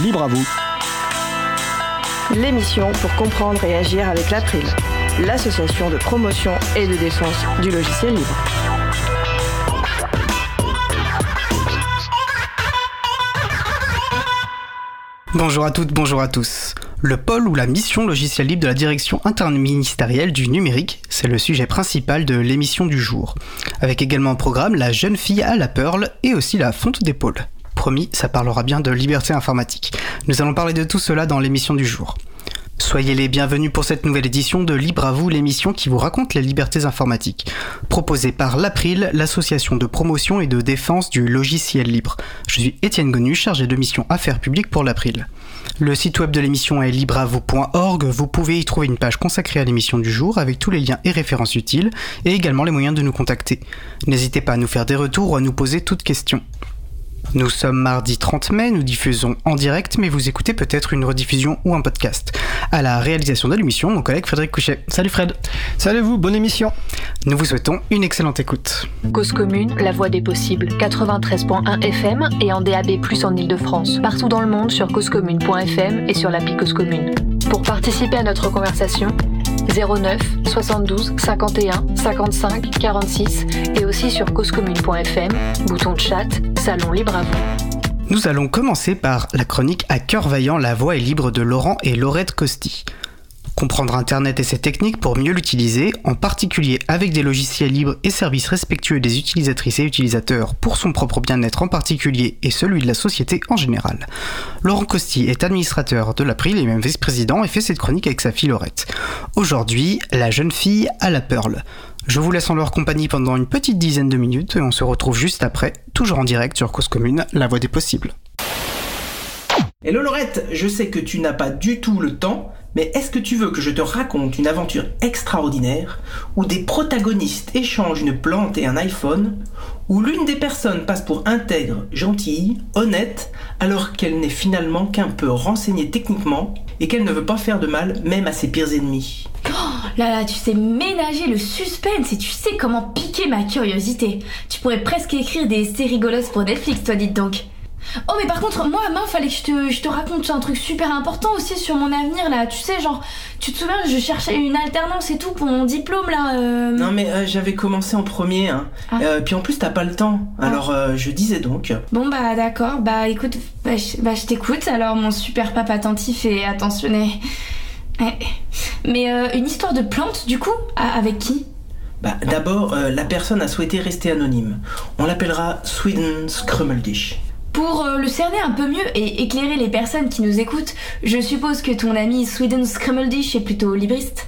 Libre à vous. L'émission pour comprendre et agir avec l'April, l'association de promotion et de défense du logiciel libre. Bonjour à toutes, bonjour à tous. Le pôle ou la mission logiciel libre de la direction interministérielle du numérique, c'est le sujet principal de l'émission du jour. Avec également au programme la jeune fille à la Pearl et aussi la fonte d'épaule. Promis, ça parlera bien de liberté informatique. Nous allons parler de tout cela dans l'émission du jour. Soyez les bienvenus pour cette nouvelle édition de Libre à vous, l'émission qui vous raconte les libertés informatiques. Proposée par l'April, l'association de promotion et de défense du logiciel libre. Je suis Étienne Gonu, chargé de mission affaires publiques pour l'April. Le site web de l'émission est libreavou.org. Vous pouvez y trouver une page consacrée à l'émission du jour avec tous les liens et références utiles et également les moyens de nous contacter. N'hésitez pas à nous faire des retours ou à nous poser toutes questions. Nous sommes mardi 30 mai, nous diffusons en direct, mais vous écoutez peut-être une rediffusion ou un podcast. À la réalisation de l'émission, mon collègue Frédéric Couchet. Salut Fred. Salut vous, bonne émission. Nous vous souhaitons une excellente écoute. Cause commune, la voix des possibles, 93.1 FM et en DAB+, en Ile-de-France. Partout dans le monde sur causecommune.fm et sur l'appli Cause Commune. Pour participer à notre conversation, 09 72 51 55 46 et aussi sur causecommune.fm, bouton de chat, salon libre à vous. Nous allons commencer par la chronique à cœur vaillant La voix est libre de Laurent et Laurette Costi. Comprendre Internet et ses techniques pour mieux l'utiliser, en particulier avec des logiciels libres et services respectueux des utilisatrices et utilisateurs pour son propre bien-être en particulier et celui de la société en général. Laurent Costi est administrateur de l'April et même vice-président et fait cette chronique avec sa fille Laurette. Aujourd'hui, la jeune fille à la Pearl. Je vous laisse en leur compagnie pendant une petite dizaine de minutes et on se retrouve juste après, toujours en direct sur Cause Commune, la voix des possibles. Hello Laurette, je sais que tu n'as pas du tout le temps, mais est-ce que tu veux que je te raconte une aventure extraordinaire où des protagonistes échangent une plante et un iPhone, où l'une des personnes passe pour intègre, gentille, honnête, alors qu'elle n'est finalement qu'un peu renseignée techniquement et qu'elle ne veut pas faire de mal même à ses pires ennemis? Oh là là, tu sais ménager le suspense et tu sais comment piquer ma curiosité. Tu pourrais presque écrire des séries rigolosses pour Netflix, toi, dites donc. Oh mais par contre, moi, main, fallait que je te, je te raconte un truc super important aussi sur mon avenir là. Tu sais, genre, tu te souviens, je cherchais une alternance et tout pour mon diplôme là. euh, Non mais euh, j'avais commencé en premier, hein. Ah. Euh, puis en plus t'as pas le temps. Alors euh, je disais donc. Bon bah d'accord, bah écoute, bah je, bah, je t'écoute alors mon super pape attentif et attentionné. Mais une histoire de plante du coup Avec qui? Bah d'abord, la personne a souhaité rester anonyme. On l'appellera Sweden Scrummeldish. Pour euh, le cerner un peu mieux et éclairer les personnes qui nous écoutent, je suppose que ton ami Sweden Scrammeldish est plutôt libriste.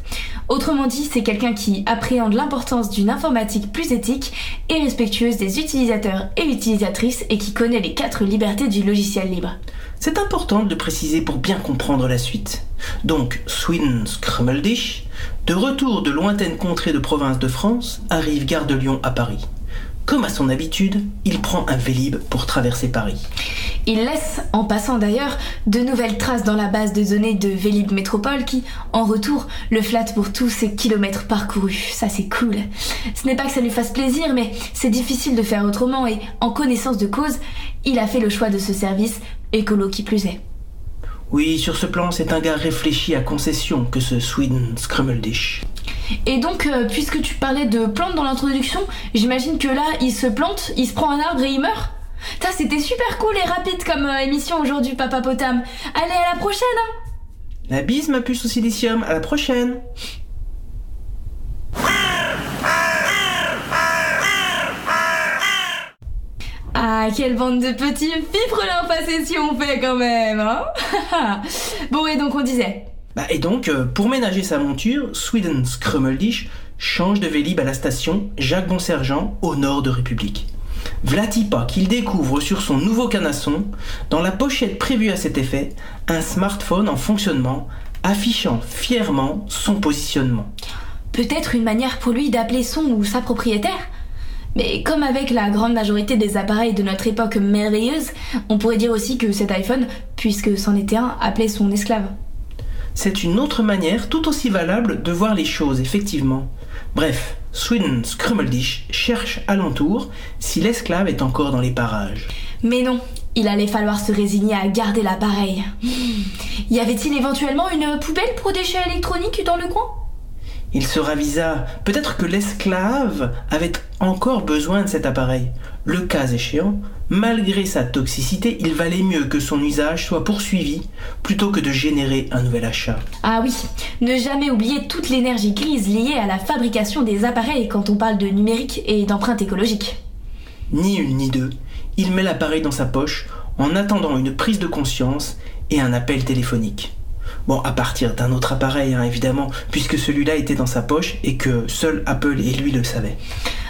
Autrement dit, c'est quelqu'un qui appréhende l'importance d'une informatique plus éthique et respectueuse des utilisateurs et utilisatrices et qui connaît les quatre libertés du logiciel libre. C'est important de préciser pour bien comprendre la suite. Donc, Sweden Scrummeldish, de retour de lointaines contrées de province de France, arrive gare de Lyon à Paris. Comme à son habitude, il prend un Vélib pour traverser Paris. Il laisse, en passant d'ailleurs, de nouvelles traces dans la base de données de Vélib Métropole qui, en retour, le flatte pour tous ses kilomètres parcourus. Ça c'est cool. Ce n'est pas que ça lui fasse plaisir, mais c'est difficile de faire autrement et, en connaissance de cause, il a fait le choix de ce service, écolo qui plus est. Oui, sur ce plan, c'est un gars réfléchi à concession que ce Sweden Scrummeldish. Et donc, euh, puisque tu parlais de plantes dans l'introduction, j'imagine que là, il se plante, il se prend un arbre et il meurt Putain, c'était super cool et rapide comme euh, émission aujourd'hui, Papa Potam. Allez, à la prochaine hein La bise, ma puce au silicium, à la prochaine Ah, quelle bande de petits fifres l'infacé si on fait quand même, hein Bon, et donc on disait Bah, et donc, euh, pour ménager sa monture, Sweden Scrummeldish change de Vélib à la station Jacques Bonsergent au nord de République. Vlatipa qu'il découvre sur son nouveau canasson, dans la pochette prévue à cet effet, un smartphone en fonctionnement affichant fièrement son positionnement. Peut-être une manière pour lui d'appeler son ou sa propriétaire mais comme avec la grande majorité des appareils de notre époque merveilleuse, on pourrait dire aussi que cet iPhone, puisque c'en était un, appelait son esclave. C'est une autre manière tout aussi valable de voir les choses, effectivement. Bref, Sweden Scrummeldish cherche alentour si l'esclave est encore dans les parages. Mais non, Il allait falloir se résigner à garder l'appareil. Y avait-il éventuellement une poubelle pour déchets électroniques dans le coin? Il se ravisa. Peut-être que l'esclave avait encore besoin de cet appareil. Le cas échéant, malgré sa toxicité, il valait mieux que son usage soit poursuivi plutôt que de générer un nouvel achat. Ah oui, ne jamais oublier toute l'énergie grise liée à la fabrication des appareils quand on parle de numérique et d'empreinte écologique. Ni une ni deux, il met l'appareil dans sa poche en attendant une prise de conscience et un appel téléphonique. Bon, à partir d'un autre appareil, hein, évidemment, puisque celui-là était dans sa poche et que seul Apple et lui le savaient.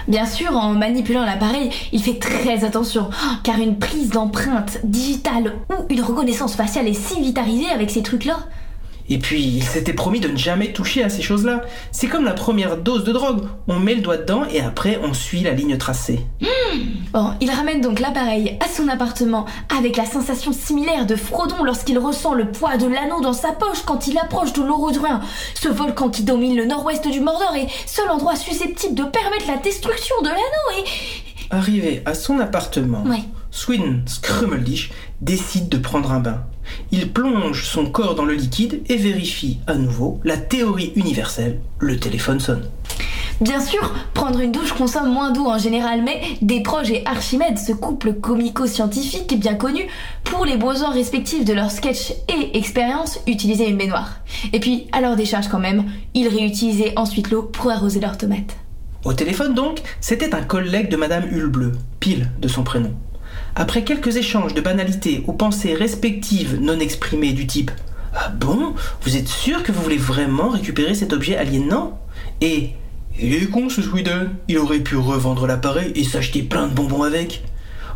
Bien sûr, en manipulant l'appareil, il fait très attention, car une prise d'empreinte digitale ou une reconnaissance faciale est si vitarisée avec ces trucs-là. Et puis, il s'était promis de ne jamais toucher à ces choses-là. C'est comme la première dose de drogue. On met le doigt dedans et après, on suit la ligne tracée. Bon, il ramène donc l'appareil à son appartement avec la sensation similaire de Frodon lorsqu'il ressent le poids de l'anneau dans sa poche quand il approche de l'Orodruin, ce volcan qui domine le nord-ouest du Mordor et seul endroit susceptible de permettre la destruction de l'anneau et... Arrivé à son appartement, Ouais. Swin Scrummeldish décide de prendre un bain. Il plonge son corps dans le liquide et vérifie à nouveau la théorie universelle. Le téléphone sonne. Bien sûr, prendre une douche consomme moins d'eau en général, mais Desproges et Archimède, ce couple comico-scientifique bien connu, pour les besoins respectifs de leurs sketchs et expériences, utilisaient une baignoire. Et puis, à leur décharge quand même, ils réutilisaient ensuite l'eau pour arroser leurs tomates. Au téléphone donc, c'était un collègue de Madame Hulbleu, pile de son prénom. Après quelques échanges de banalités aux pensées respectives non exprimées du type Ah bon? Vous êtes sûr que vous voulez vraiment récupérer cet objet aliénant Et Il est con ce Sweden, il aurait pu revendre l'appareil et s'acheter plein de bonbons avec.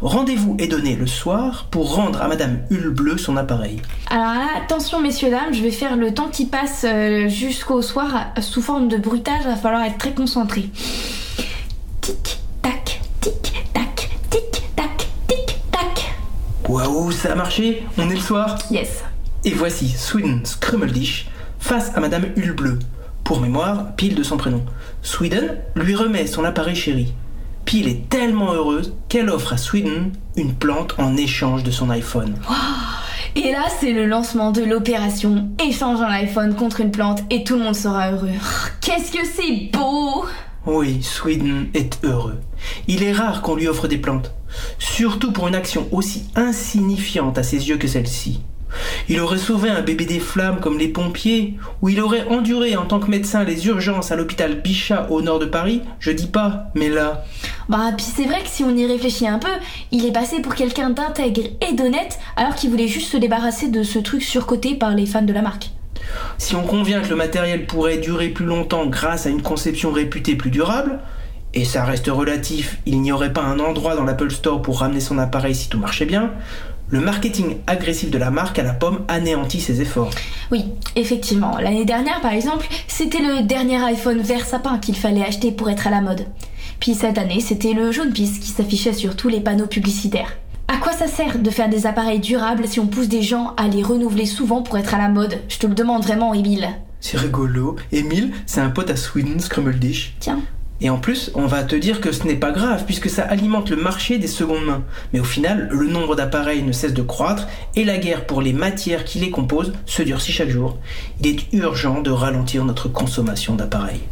Rendez-vous est donné le soir pour rendre à Madame Hulbleu son appareil. Alors attention messieurs dames, je vais faire le temps qui passe euh, jusqu'au soir sous forme de bruitage, va falloir être très concentré. Tic tac, tic tac. Waouh, ça a marché On est le soir Yes. Et voici Sweden Scrummeldish face à Madame Hulbleu. Pour mémoire, Pile de son prénom. Sweden lui remet son appareil chéri. Pile est tellement heureuse qu'elle offre à Sweden une plante en échange de son iPhone. Et là, c'est le lancement de l'opération Échange un iPhone contre une plante et tout le monde sera heureux. Oh, Qu'est-ce que c'est beau Oui, Sweden est heureux. Il est rare qu'on lui offre des plantes, surtout pour une action aussi insignifiante à ses yeux que celle-ci. Il aurait sauvé un bébé des flammes comme les pompiers, ou il aurait enduré en tant que médecin les urgences à l'hôpital Bichat au nord de Paris, je dis pas, mais là, Bah, puis c'est vrai que si on y réfléchit un peu, il est passé pour quelqu'un d'intègre et d'honnête alors qu'il voulait juste se débarrasser de ce truc surcoté par les fans de la marque. si on convient que le matériel pourrait durer plus longtemps grâce à une conception réputée plus durable, et ça reste relatif, il n'y aurait pas un endroit dans l'Apple Store pour ramener son appareil si tout marchait bien, le marketing agressif de la marque à la pomme anéantit ses efforts. Oui, effectivement. L'année dernière, par exemple, c'était le dernier iPhone vert sapin qu'il fallait acheter pour être à la mode. Puis cette année, c'était le jaune pisse qui s'affichait sur tous les panneaux publicitaires. À quoi ça sert de faire des appareils durables si on pousse des gens à les renouveler souvent pour être à la mode? Je te le demande vraiment, Emile. C'est rigolo. Emile, c'est un pote à Sweden Scrummeldish. Tiens. Et en plus, on va te dire que ce n'est pas grave puisque ça alimente le marché des secondes mains. Mais au final, le nombre d'appareils ne cesse de croître et la guerre pour les matières qui les composent se durcit chaque jour. Il est urgent de ralentir notre consommation d'appareils.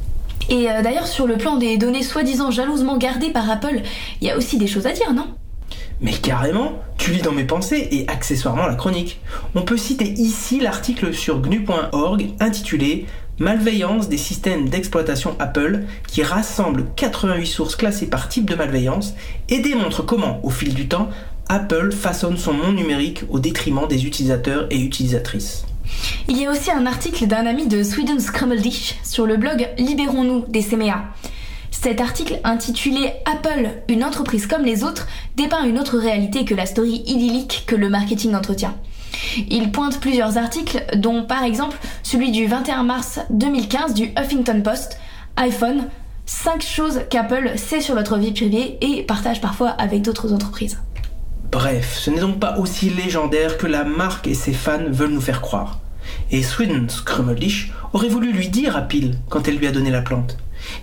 Et euh, d'ailleurs, sur le plan des données soi-disant jalousement gardées par Apple, il y a aussi des choses à dire, non? Mais carrément, tu lis dans mes pensées et accessoirement la chronique. On peut citer ici l'article sur gnu.org intitulé Malveillance des systèmes d'exploitation Apple qui rassemble 88 sources classées par type de malveillance et démontre comment, au fil du temps, Apple façonne son monde numérique au détriment des utilisateurs et utilisatrices. Il y a aussi un article d'un ami de Sweden Scrummeldish sur le blog Libérons-nous des CMA. Cet article intitulé Apple, une entreprise comme les autres, dépeint une autre réalité que la story idyllique que le marketing entretient. Il pointe plusieurs articles, dont par exemple celui du 21 mars 2015 du Huffington Post, iPhone, 5 choses qu'Apple sait sur notre vie privée et partage parfois avec d'autres entreprises. Bref, ce n'est donc pas aussi légendaire que la marque et ses fans veulent nous faire croire. Et Sweden Scrummeldish aurait voulu lui dire à Peel quand elle lui a donné la plante.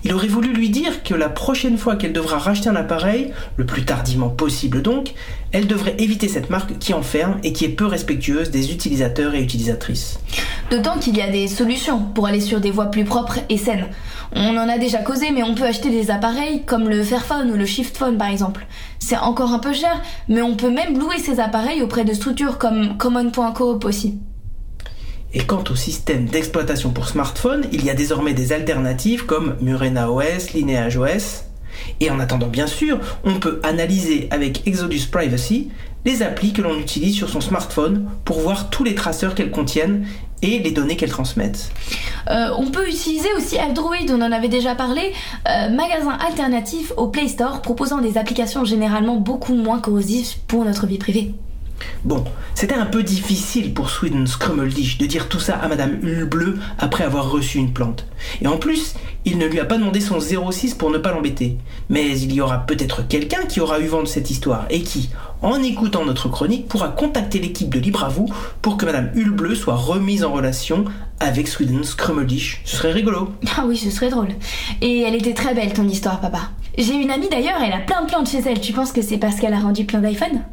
Il aurait voulu lui dire que la prochaine fois qu'elle devra racheter un appareil, le plus tardivement possible donc, elle devrait éviter cette marque qui enferme et qui est peu respectueuse des utilisateurs et utilisatrices. D'autant qu'il y a des solutions pour aller sur des voies plus propres et saines. On en a déjà causé, mais on peut acheter des appareils comme le Fairphone ou le Shiftphone par exemple. C'est encore un peu cher, mais on peut même louer ces appareils auprès de structures comme Common.coop aussi. Et quant au système d'exploitation pour smartphone, il y a désormais des alternatives comme Murena OS, Lineage OS. Et en attendant, bien sûr, on peut analyser avec Exodus Privacy les applis que l'on utilise sur son smartphone pour voir tous les traceurs qu'elles contiennent et les données qu'elles transmettent. Euh, on peut utiliser aussi Android, on en avait déjà parlé, euh, magasin alternatif au Play Store proposant des applications généralement beaucoup moins corrosives pour notre vie privée. Bon, c'était un peu difficile pour Sweden Scrummeldish de dire tout ça à Madame Hulbleu après avoir reçu une plante. Et en plus, il ne lui a pas demandé son 06 pour ne pas l'embêter. Mais il y aura peut-être quelqu'un qui aura eu vent de cette histoire et qui, en écoutant notre chronique, pourra contacter l'équipe de Libre pour que Madame Hulbleu soit remise en relation avec Sweden Scrummeldish. Ce serait rigolo. Ah oui, ce serait drôle. Et elle était très belle ton histoire, papa. J'ai une amie d'ailleurs, elle a plein de plantes chez elle. Tu penses que c'est parce qu'elle a rendu plein d'iPhone?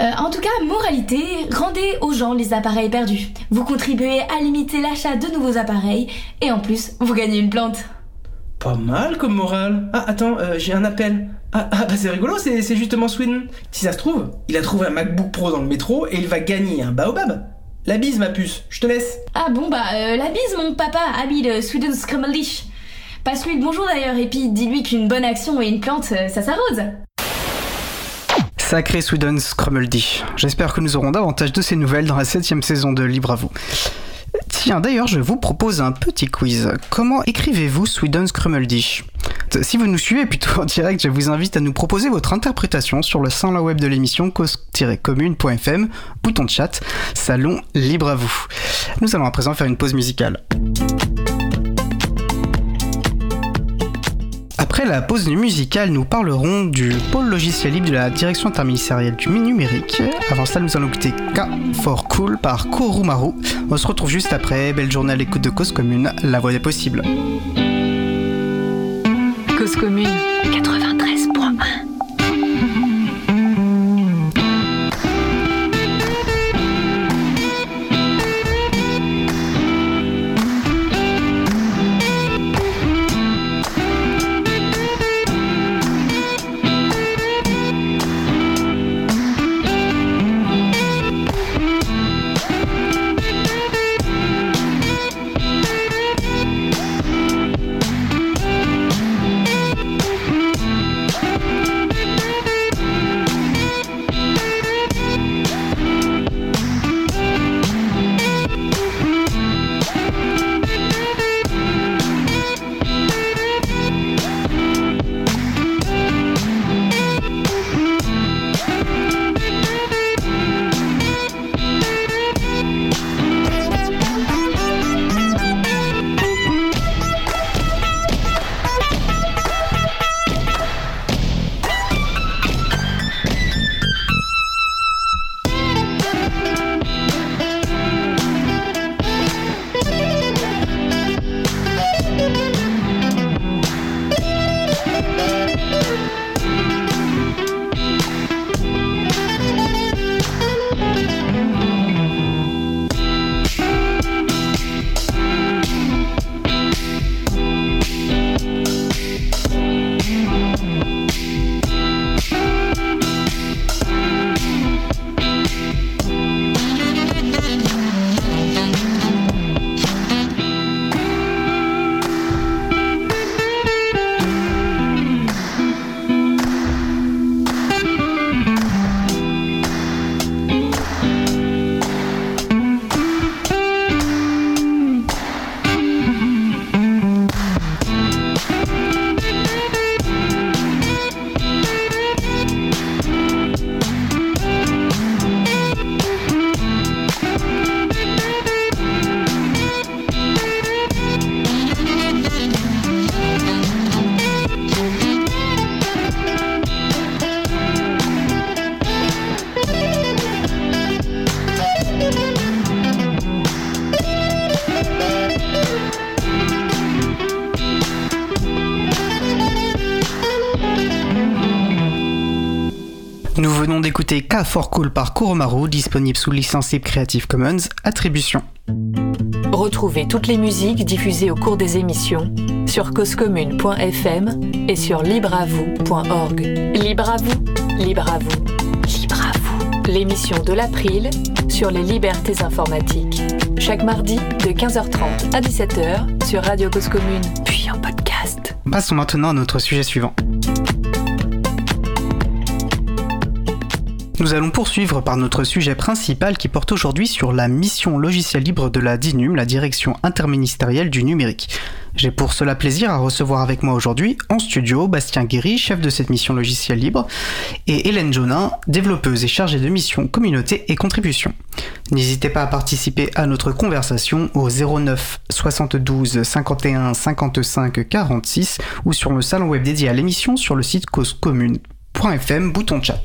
Euh, en tout cas, moralité, rendez aux gens les appareils perdus. Vous contribuez à limiter l'achat de nouveaux appareils et en plus, vous gagnez une plante. Pas mal comme morale. Ah, attends, euh, j'ai un appel. Ah, ah bah c'est rigolo, c'est, justement Sweden. Si ça se trouve, il a trouvé un MacBook Pro dans le métro et il va gagner un baobab. La bise, ma puce, je te laisse. Ah bon, bah, euh, la bise, mon papa, ami de Sweden Scrummelish. Passe-lui le bonjour d'ailleurs et puis dis-lui qu'une bonne action et une plante, ça s'arrose. Sacré Sweden Scrummeldy. J'espère que nous aurons davantage de ces nouvelles dans la septième saison de Libre à vous. Tiens, d'ailleurs, je vous propose un petit quiz. Comment écrivez-vous Sweden Scrummeldy? Si vous nous suivez plutôt en direct, je vous invite à nous proposer votre interprétation sur le sein web de l'émission cause-commune.fm, bouton de chat, salon libre à vous. Nous allons à présent faire une pause musicale. Après la pause musicale, nous parlerons du pôle logiciel libre de la direction interministérielle du numérique. Avant ça, nous allons écouter K for Cool par Korumaru. On se retrouve juste après. Belle journée à l'écoute de Cause Commune, la voix des possibles. Cause Commune 93.1 d'écouter K for Cool par Kuromaru, disponible sous licence Creative Commons, attribution. Retrouvez toutes les musiques diffusées au cours des émissions sur causecommune.fm et sur libreavoue.org. Libre à vous, libre à vous, libre à vous. L'émission de l'April sur les libertés informatiques. Chaque mardi de 15h30 à 17h sur Radio Cause Commune, puis en podcast. Passons maintenant à notre sujet suivant. Nous allons poursuivre par notre sujet principal qui porte aujourd'hui sur la mission logicielle libre de la DINUM, la direction interministérielle du numérique. J'ai pour cela plaisir à recevoir avec moi aujourd'hui en studio Bastien Guéry, chef de cette mission logicielle libre, et Hélène Jonin, développeuse et chargée de mission communauté et contribution. N'hésitez pas à participer à notre conversation au 09 72 51 55 46 ou sur le salon web dédié à l'émission sur le site cause commune .fm, bouton chat.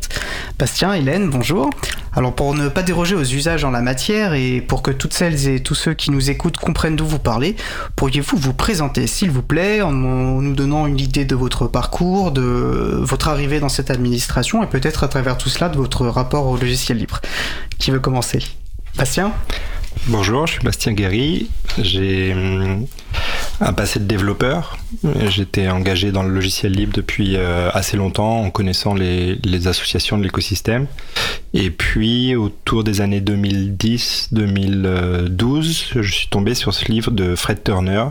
Bastien, Hélène, bonjour. Alors pour ne pas déroger aux usages en la matière et pour que toutes celles et tous ceux qui nous écoutent comprennent d'où vous parlez, pourriez-vous vous présenter s'il vous plaît en nous donnant une idée de votre parcours, de votre arrivée dans cette administration et peut-être à travers tout cela de votre rapport au logiciel libre? Qui veut commencer? Bastien? Bonjour, je suis Bastien Guéry. J'ai hum, un passé de développeur. J'étais engagé dans le logiciel libre depuis euh, assez longtemps en connaissant les, associations de l'écosystème. Et puis, autour des années 2010-2012, je suis tombé sur ce livre de Fred Turner,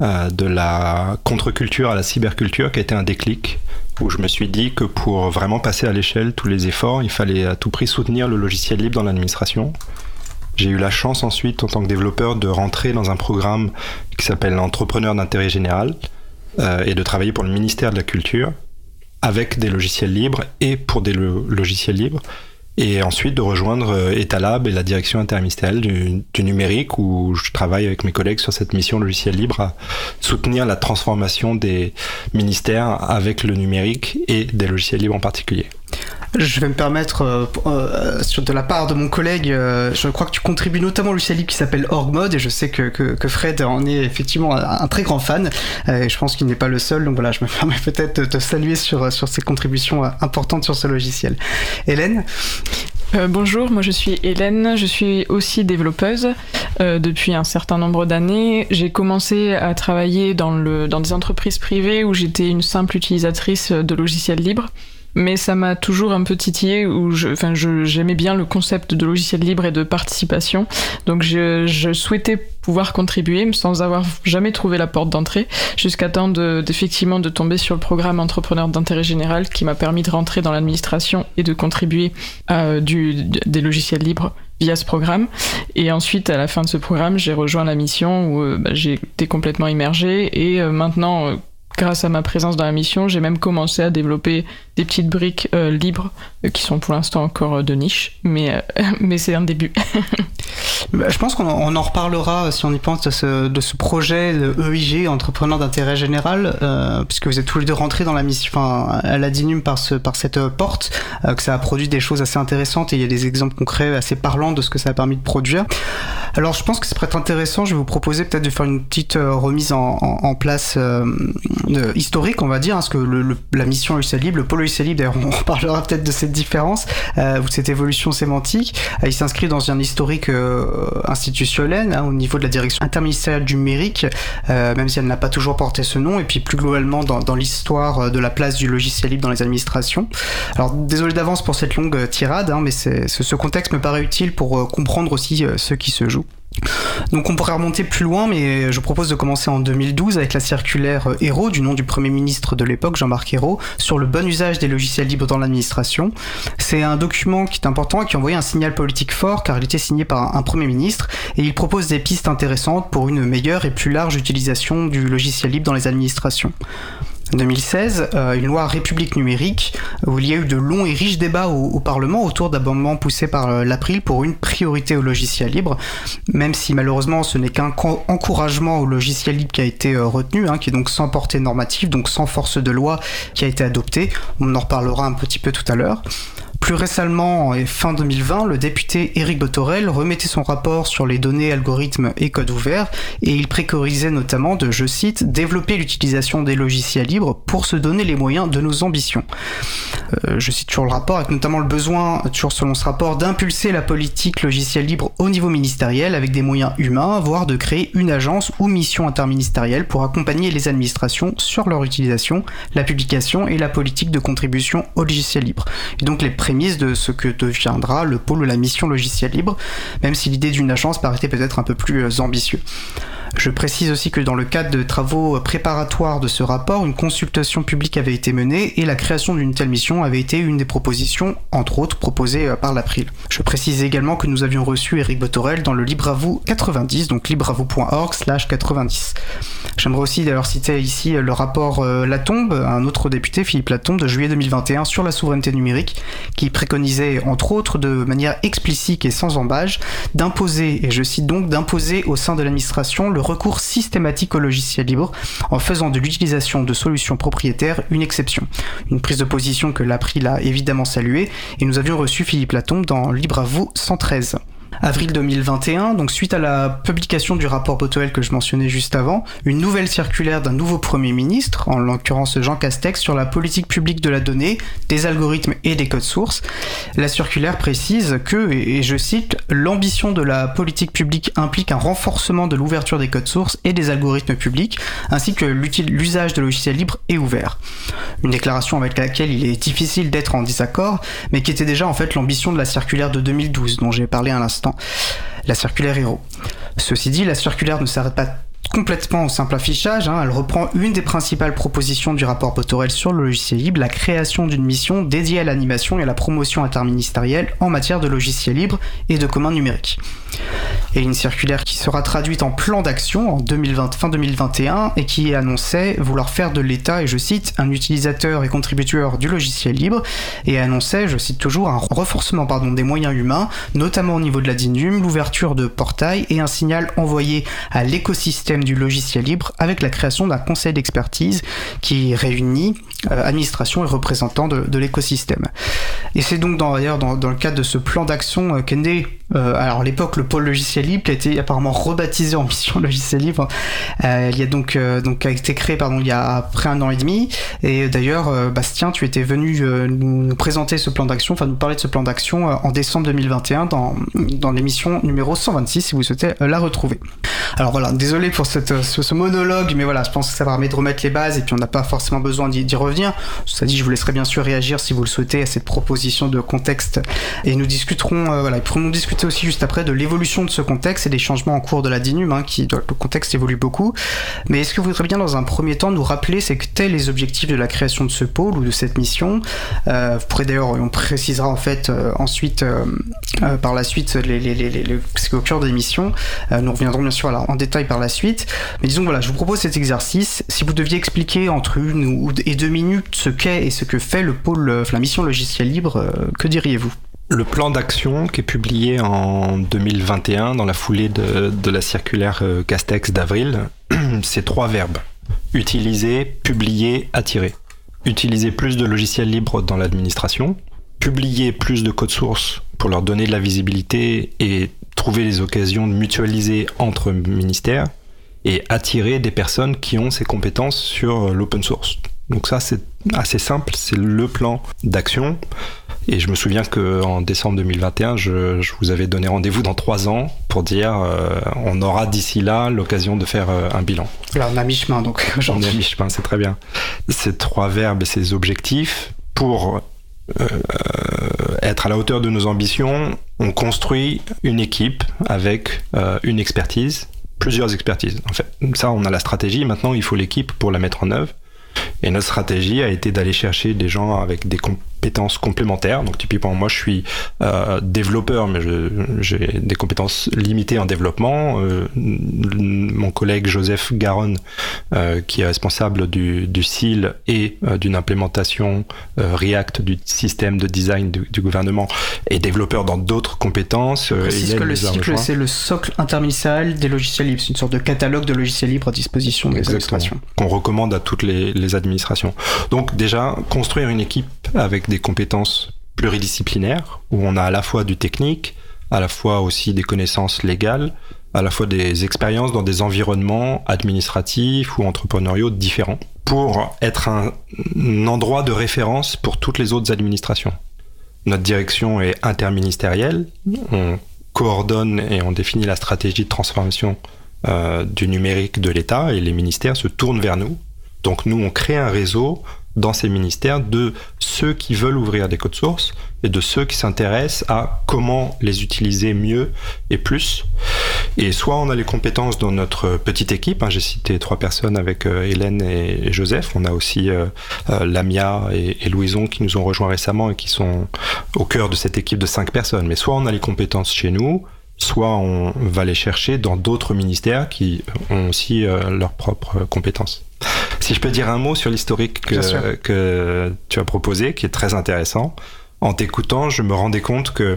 euh, de la contre-culture à la cyberculture, qui a été un déclic, où je me suis dit que pour vraiment passer à l'échelle tous les efforts, il fallait à tout prix soutenir le logiciel libre dans l'administration. J'ai eu la chance ensuite, en tant que développeur, de rentrer dans un programme qui s'appelle Entrepreneur d'intérêt général euh, et de travailler pour le ministère de la Culture avec des logiciels libres et pour des logiciels libres. Et ensuite de rejoindre euh, Etalab et la direction interministérielle du, du, numérique où je travaille avec mes collègues sur cette mission logiciel libre à soutenir la transformation des ministères avec le numérique et des logiciels libres en particulier. Je vais me permettre, euh, euh, sur de la part de mon collègue, euh, je crois que tu contribues notamment logiciel qui s'appelle OrgMod et je sais que, que, Fred en est effectivement un, très grand fan et je pense qu'il n'est pas le seul. Donc voilà, je me permets peut-être de te saluer sur, sur ces contributions importantes sur ce logiciel. Hélène bonjour, moi je suis Hélène, je suis aussi développeuse depuis un certain nombre d'années. J'ai commencé à travailler dans, le, dans des entreprises privées où j'étais une simple utilisatrice de logiciels libres mais ça m'a toujours un peu titillé où je, enfin, j'aimais bien le concept de logiciel libre et de participation. Donc je, je souhaitais pouvoir contribuer sans avoir jamais trouvé la porte d'entrée jusqu'à temps d'effectivement de, tomber sur le programme entrepreneur d'intérêt général qui m'a permis de rentrer dans l'administration et de contribuer à du, des logiciels libres via ce programme. Et ensuite, à la fin de ce programme, j'ai rejoint la mission où euh, bah, j'ai été complètement immergé et euh, maintenant euh, grâce à ma présence dans la mission, j'ai même commencé à développer des petites briques euh, libres euh, qui sont pour l'instant encore euh, de niche, mais, mais c'est un début. Bah, je pense qu'on en, reparlera si on y pense de ce, de ce projet EIG, entrepreneur d'intérêt général, puisque vous êtes tous les deux rentrés dans la mission, enfin, à la DINUM par, ce, par cette porte, que ça a produit des choses assez intéressantes et il y a des exemples concrets assez parlants de ce que ça a permis de produire. Alors je pense que c'est peut-être intéressant, je vais vous proposer peut-être de faire une petite remise en, place historique, on va dire, parce que le, la mission UCL Libre, le pôle UCL Libre, d'ailleurs, on reparlera peut-être de cette différence, euh, ou de cette évolution sémantique. Euh, il s'inscrit dans un historique euh, institutionnel hein, au niveau de la direction interministérielle du numérique, euh, même si elle n'a pas toujours porté ce nom, et puis plus globalement dans, dans l'histoire de la place du logiciel libre dans les administrations. Alors désolé d'avance pour cette longue tirade, hein, mais ce contexte me paraît utile pour comprendre aussi ce qui se joue. Donc on pourrait remonter plus loin, mais je propose de commencer en 2012 avec la circulaire Héros du nom du Premier ministre de l'époque, Jean-Marc Hérault, sur le bon usage des logiciels libres dans l'administration. C'est un document qui est important et qui envoyait un signal politique fort car il était signé par un Premier ministre et il propose des pistes intéressantes pour une meilleure et plus large utilisation du logiciel libre dans les administrations. 2016, euh, une loi République numérique, où il y a eu de longs et riches débats au, Parlement autour d'amendements poussés par euh, l'April pour une priorité au logiciel libre, même si malheureusement ce n'est qu'un encouragement au logiciel libre qui a été euh, retenu, hein, qui est donc sans portée normative, donc sans force de loi qui a été adopté. On en reparlera un petit peu tout à l'heure. Plus récemment, fin 2020, le député Éric Botorel remettait son rapport sur les données, algorithmes et codes ouverts et il préconisait notamment de, je cite, développer l'utilisation des logiciels libres pour se donner les moyens de nos ambitions. Euh, je cite toujours le rapport, avec notamment le besoin, toujours selon ce rapport, d'impulser la politique logicielle libre au niveau ministériel avec des moyens humains, voire de créer une agence ou mission interministérielle pour accompagner les administrations sur leur utilisation, la publication et la politique de contribution au logiciel libre. Et donc les de ce que deviendra le pôle ou la mission logiciel libre, même si l'idée d'une agence paraissait peut-être un peu plus euh, ambitieux. Je précise aussi que dans le cadre de travaux préparatoires de ce rapport, une consultation publique avait été menée et la création d'une telle mission avait été une des propositions, entre autres, proposées euh, par l'April. Je précise également que nous avions reçu Eric Botorel dans le LibreAvou 90, donc libreavou.org slash 90. J'aimerais aussi d'ailleurs citer ici le rapport euh, Latombe, un autre député, Philippe Latombe, de juillet 2021 sur la souveraineté numérique, qui préconisait, entre autres, de manière explicite et sans embâge, d'imposer, et je cite donc, d'imposer au sein de l'administration le recours systématique au logiciel libre en faisant de l'utilisation de solutions propriétaires une exception. Une prise de position que l'April a évidemment saluée et nous avions reçu Philippe Latombe dans Libre à vous 113 avril 2021, donc suite à la publication du rapport Botoel que je mentionnais juste avant, une nouvelle circulaire d'un nouveau Premier ministre, en l'occurrence Jean Castex, sur la politique publique de la donnée, des algorithmes et des codes sources. La circulaire précise que, et je cite, l'ambition de la politique publique implique un renforcement de l'ouverture des codes sources et des algorithmes publics, ainsi que l'usage de logiciels libres et ouverts. Une déclaration avec laquelle il est difficile d'être en désaccord, mais qui était déjà en fait l'ambition de la circulaire de 2012 dont j'ai parlé à l'instant la circulaire Hero. Ceci dit, la circulaire ne s'arrête pas complètement au simple affichage. Hein. Elle reprend une des principales propositions du rapport Botorel sur le logiciel libre, la création d'une mission dédiée à l'animation et à la promotion interministérielle en matière de logiciel libre et de commun numérique et une circulaire qui sera traduite en plan d'action en 2020, fin 2021 et qui annonçait vouloir faire de l'État, et je cite, un utilisateur et contributeur du logiciel libre et annonçait, je cite toujours, un renforcement pardon, des moyens humains, notamment au niveau de la DINUM, l'ouverture de portails et un signal envoyé à l'écosystème du logiciel libre avec la création d'un conseil d'expertise qui réunit euh, administration et représentants de, l'écosystème. Et c'est donc d'ailleurs dans, le cadre de ce plan d'action euh, euh, alors à l'époque le pôle logiciel libre a été apparemment rebaptisé en mission logiciel libre. Euh, il y a donc euh, donc a été créé pardon il y a près un an et demi. Et d'ailleurs Bastien, tu étais venu nous présenter ce plan d'action, enfin nous parler de ce plan d'action en décembre 2021 dans dans l'émission numéro 126 si vous souhaitez la retrouver. Alors voilà, désolé pour ce, monologue, mais voilà, je pense que ça permet de remettre les bases et puis on n'a pas forcément besoin d'y revenir. Ça dit, je vous laisserai bien sûr réagir si vous le souhaitez à cette proposition de contexte et nous discuterons, voilà, nous discuter aussi juste après de l'évolution de ce contexte et des changements en cours de la DINUM, hein, qui le contexte évolue beaucoup. Mais est-ce que vous voudriez bien dans un premier temps nous rappeler c'est que tels les objectifs de la création de ce pôle ou de cette mission? Euh, Vous pourrez d'ailleurs, on précisera en fait euh, ensuite euh, par la suite les, les, les, les, au cœur des missions. nous reviendrons bien sûr en détail par la suite. Mais disons voilà, je vous propose cet exercice. Si vous deviez expliquer entre une ou et deux minutes ce qu'est et ce que fait le pôle, la mission logicielle libre, que diriez-vous? Le plan d'action qui est publié en 2021 dans la foulée de, la circulaire euh, Castex d'avril, c'est trois verbes. Utiliser, publier, attirer. Utiliser plus de logiciels libres dans l'administration, publier plus de codes sources pour leur donner de la visibilité et trouver les occasions de mutualiser entre ministères, et attirer des personnes qui ont ces compétences sur l'open source. Donc ça c'est assez simple, c'est le plan d'action. Et je me souviens qu'en décembre 2021, je, vous avais donné rendez-vous dans trois ans pour dire euh, on aura d'ici là l'occasion de faire euh, un bilan. Là, on a mi-chemin donc. On est à mi-chemin, c'est très bien. Ces trois verbes et ces objectifs, pour euh, être à la hauteur de nos ambitions, on construit une équipe avec une expertise, plusieurs expertises. En fait, ça, on a la stratégie. Maintenant, il faut l'équipe pour la mettre en œuvre. Et notre stratégie a été d'aller chercher des gens avec des compétences complémentaires. Donc typiquement, moi je suis euh, développeur, mais j'ai des compétences limitées en développement. Euh, mon collègue Joseph Garonne, euh, qui est responsable du, du CIL et d'une implémentation React du système de design du, gouvernement, est développeur dans d'autres compétences. Précise que le cycle, c'est le socle interministériel des logiciels libres. C'est une sorte de catalogue de logiciels libres à disposition des administrations. Qu'on recommande à toutes les, les administrations. Donc déjà, construire une équipe avec des compétences pluridisciplinaire où on a à la fois du technique, à la fois aussi des connaissances légales, à la fois des expériences dans des environnements administratifs ou entrepreneuriaux différents pour être un, endroit de référence pour toutes les autres administrations. Notre direction est interministérielle, on coordonne et on définit la stratégie de transformation euh, du numérique de l'État et les ministères se tournent vers nous. Donc nous, on crée un réseau dans ces ministères de ceux qui veulent ouvrir des codes sources et de ceux qui s'intéressent à comment les utiliser mieux et plus. Et soit on a les compétences dans notre petite équipe, hein, j'ai cité trois personnes avec euh, Hélène et, Joseph, on a aussi euh, euh, Lamia et, et, Louison qui nous ont rejoints récemment et qui sont au cœur de cette équipe de cinq personnes. Mais soit on a les compétences chez nous, soit on va les chercher dans d'autres ministères qui ont aussi leurs propres compétences. Si je peux dire un mot sur l'historique que, tu as proposé, qui est très intéressant. En t'écoutant, je me rendais compte que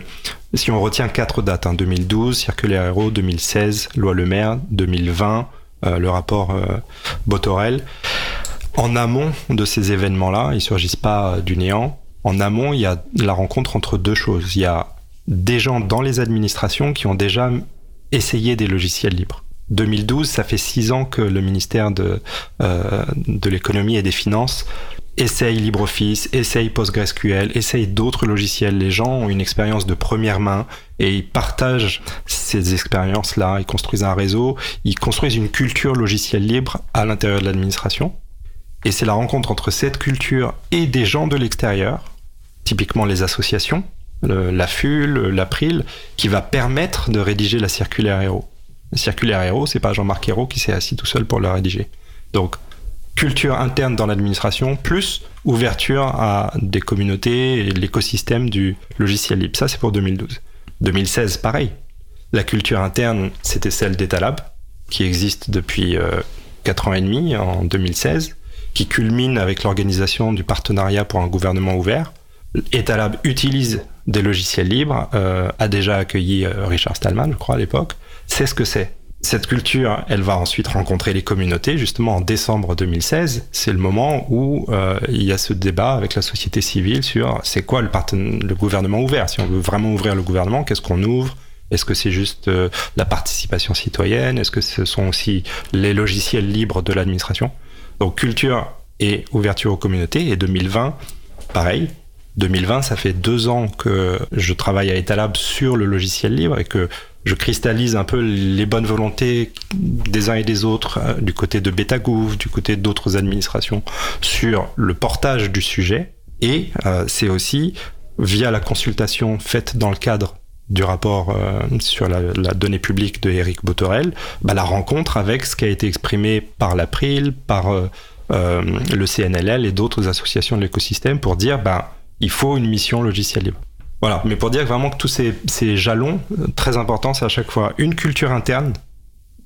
si on retient quatre dates, 2012, hein, Circulaire Aéro, 2016, Loi Le Maire, 2020, euh, le rapport euh, Botorel, en amont de ces événements-là, ils surgissent pas du néant. En amont, il y a la rencontre entre deux choses. Il y a des gens dans les administrations qui ont déjà essayé des logiciels libres. 2012, ça fait six ans que le ministère de, euh, de l'économie et des finances essaye LibreOffice, essaye PostgreSQL, essaye d'autres logiciels. Les gens ont une expérience de première main et ils partagent ces expériences-là. Ils construisent un réseau, ils construisent une culture logicielle libre à l'intérieur de l'administration. Et c'est la rencontre entre cette culture et des gens de l'extérieur, typiquement les associations, la FUL, l'April, qui va permettre de rédiger la circulaire héros circulaire héros, c'est pas Jean-Marc Hérault qui s'est assis tout seul pour le rédiger. Donc, culture interne dans l'administration, plus ouverture à des communautés et l'écosystème du logiciel libre. Ça, c'est pour 2012. 2016, pareil. La culture interne, c'était celle d'Etalab, qui existe depuis euh, 4 ans et demi, en 2016, qui culmine avec l'organisation du partenariat pour un gouvernement ouvert. Etalab utilise des logiciels libres, euh, a déjà accueilli euh, Richard Stallman, je crois, à l'époque c'est ce que c'est. Cette culture, elle va ensuite rencontrer les communautés. Justement, en décembre 2016, c'est le moment où euh, il y a ce débat avec la société civile sur c'est quoi le, gouvernement ouvert. Si on veut vraiment ouvrir le gouvernement, qu'est-ce qu'on ouvre? Est-ce que c'est juste euh, la participation citoyenne? Est-ce que ce sont aussi les logiciels libres de l'administration? Donc culture et ouverture aux communautés. Et 2020, pareil, 2020, ça fait deux ans que je travaille à Etalab sur le logiciel libre et que je cristallise un peu les bonnes volontés des uns et des autres, euh, du côté de Betagouv, du côté d'autres administrations, sur le portage du sujet. Et euh, c'est aussi via la consultation faite dans le cadre du rapport euh, sur la, donnée publique de Eric Botorel, bah, la rencontre avec ce qui a été exprimé par l'April, par le CNLL et d'autres associations de l'écosystème pour dire bah, il faut une mission logicielle libre. Voilà, mais pour dire vraiment que tous ces, jalons, euh, très importants, c'est à chaque fois une culture interne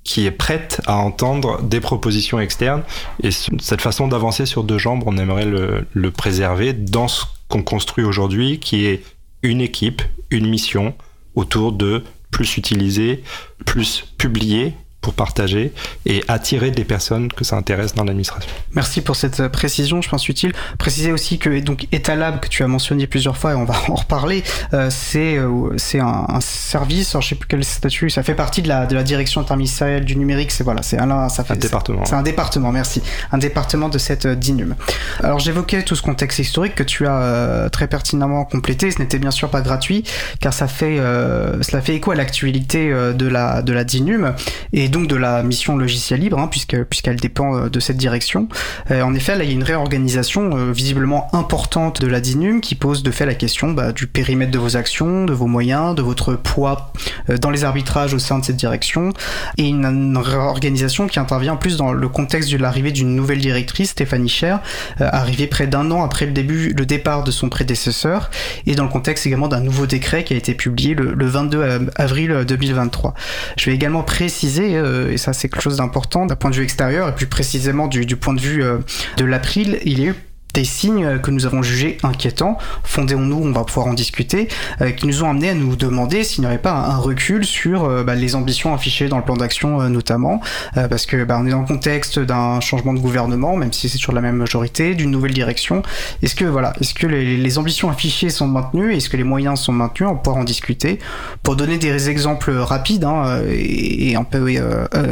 qui est prête à entendre des propositions externes. Et cette façon d'avancer sur deux jambes, on aimerait le, le préserver dans ce qu'on construit aujourd'hui, qui est une équipe, une mission autour de plus utiliser, plus publier pour partager et attirer des personnes que ça intéresse dans l'administration. Merci pour cette précision, je pense utile. Préciser aussi que donc Etalab que tu as mentionné plusieurs fois et on va en reparler, euh, c'est euh, c'est un, service, alors je sais plus quel statut, ça fait partie de la de la direction interministérielle du numérique, c'est voilà, c'est un ça fait un département. C'est un département, merci, un département de cette euh, DINUM. Alors j'évoquais tout ce contexte historique que tu as très pertinemment complété, ce n'était bien sûr pas gratuit car ça fait cela fait écho à l'actualité de la de la DINUM et donc de la mission logiciel libre, hein, puisque puisqu'elle dépend euh, de cette direction. Euh, en effet, là, il y a une réorganisation euh, visiblement importante de la DINUM qui pose de fait la question bah, du périmètre de vos actions, de vos moyens, de votre poids dans les arbitrages au sein de cette direction, et une, réorganisation qui intervient plus dans le contexte de l'arrivée d'une nouvelle directrice, Stéphanie Cher, arrivée près d'un an après le début, le départ de son prédécesseur, et dans le contexte également d'un nouveau décret qui a été publié le, le 22 avril 2023. Je vais également préciser et ça c'est quelque chose d'important d'un point de vue extérieur, et plus précisément du, point de vue euh, de l'April, il y des signes que nous avons jugés inquiétants, fondéons-nous, on va pouvoir en discuter, euh, qui nous ont amené à nous demander s'il n'y aurait pas un, recul sur euh, bah, les ambitions affichées dans le plan d'action euh, notamment, parce que bah, on est dans le contexte d'un changement de gouvernement, même si c'est sur la même majorité, d'une nouvelle direction. Est-ce que voilà, est-ce que les, ambitions affichées sont maintenues, est-ce que les moyens sont maintenus, on pourra en discuter. Pour donner des exemples rapides hein, et, un peu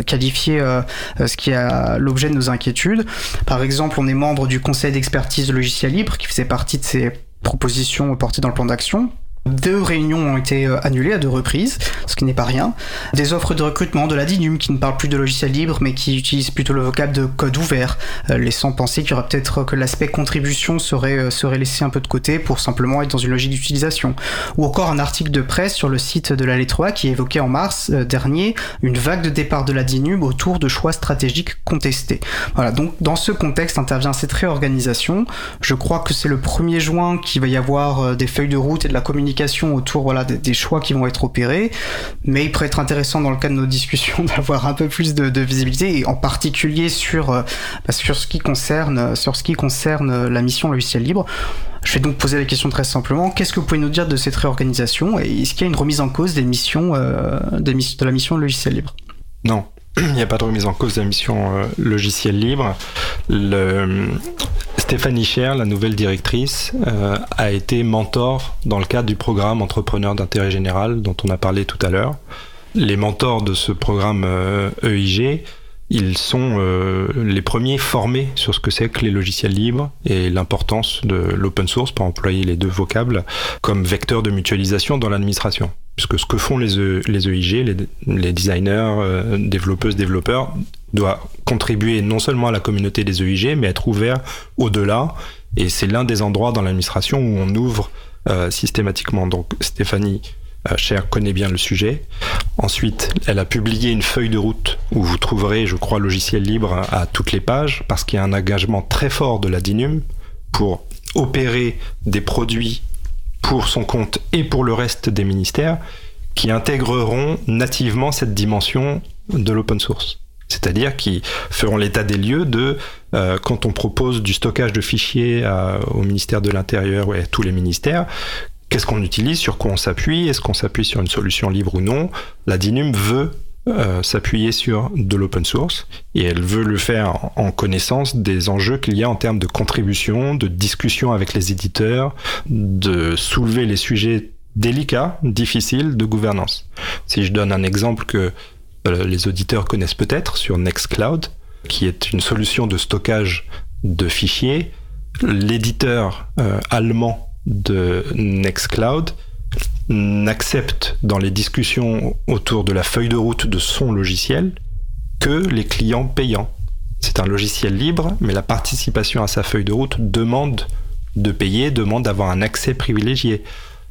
qualifier ce qui a l'objet de nos inquiétudes. Par exemple, on est membre du conseil d'expertise de logiciel libre qui faisait partie de ces propositions portées dans le plan d'action. Deux réunions ont été euh, annulées à deux reprises, ce qui n'est pas rien. Des offres de recrutement de la DINUM qui ne parlent plus de logiciel libre mais qui utilisent plutôt le vocable de code ouvert, euh, laissant penser qu'il y aura peut-être que l'aspect contribution serait, euh, serait laissé un peu de côté pour simplement être dans une logique d'utilisation. Ou encore un article de presse sur le site de la Lettre A qui évoquait en mars dernier une vague de départ de la DINUM autour de choix stratégiques contestés. Voilà, donc dans ce contexte intervient cette réorganisation. Je crois que c'est le 1er juin qu'il va y avoir des feuilles de route et de la communication autour voilà, des, choix qui vont être opérés, mais il pourrait être intéressant dans le cadre de nos discussions d'avoir un peu plus de, visibilité, et en particulier sur, euh, bah, sur, ce qui concerne, sur ce qui concerne la mission logiciel libre. Je vais donc poser la question très simplement, qu'est-ce que vous pouvez nous dire de cette réorganisation et est-ce qu'il y a une remise en cause des missions, euh, de la mission logiciel libre? Non, il n'y a pas de remise en cause de la mission euh, logiciel libre. Stéphanie Cher, la nouvelle directrice, euh, a été mentor dans le cadre du programme Entrepreneurs d'intérêt général dont on a parlé tout à l'heure. Les mentors de ce programme EIG, euh, e ils sont euh, les premiers formés sur ce que c'est que les logiciels libres et l'importance de l'open source, pour employer les deux vocables, comme vecteur de mutualisation dans l'administration. Puisque ce que font les, e, EIG, les, les designers, développeuses, développeurs, doit contribuer non seulement à la communauté des EIG, mais être ouvert au-delà. Et c'est l'un des endroits dans l'administration où on ouvre euh, systématiquement. Donc Stéphanie euh, Cher connaît bien le sujet. Ensuite, elle a publié une feuille de route où vous trouverez, je crois, logiciel libre à toutes les pages, parce qu'il y a un engagement très fort de la DINUM pour opérer des produits pour son compte et pour le reste des ministères qui intégreront nativement cette dimension de l'open source c'est-à-dire qui feront l'état des lieux de euh, quand on propose du stockage de fichiers au ministère de l'Intérieur ou à tous les ministères, qu'est-ce qu'on utilise, sur quoi on s'appuie, est-ce qu'on s'appuie sur une solution libre ou non? La DINUM veut euh, s'appuyer sur de l'open source et elle veut le faire en connaissance des enjeux qu'il y a en termes de contribution, de discussion avec les éditeurs, de soulever les sujets délicats, difficiles de gouvernance. Si je donne un exemple que euh, les auditeurs connaissent peut-être sur Nextcloud, qui est une solution de stockage de fichiers. L'éditeur euh, allemand de Nextcloud n'accepte dans les discussions autour de la feuille de route de son logiciel que les clients payants. C'est un logiciel libre, mais la participation à sa feuille de route demande de payer, demande d'avoir un accès privilégié.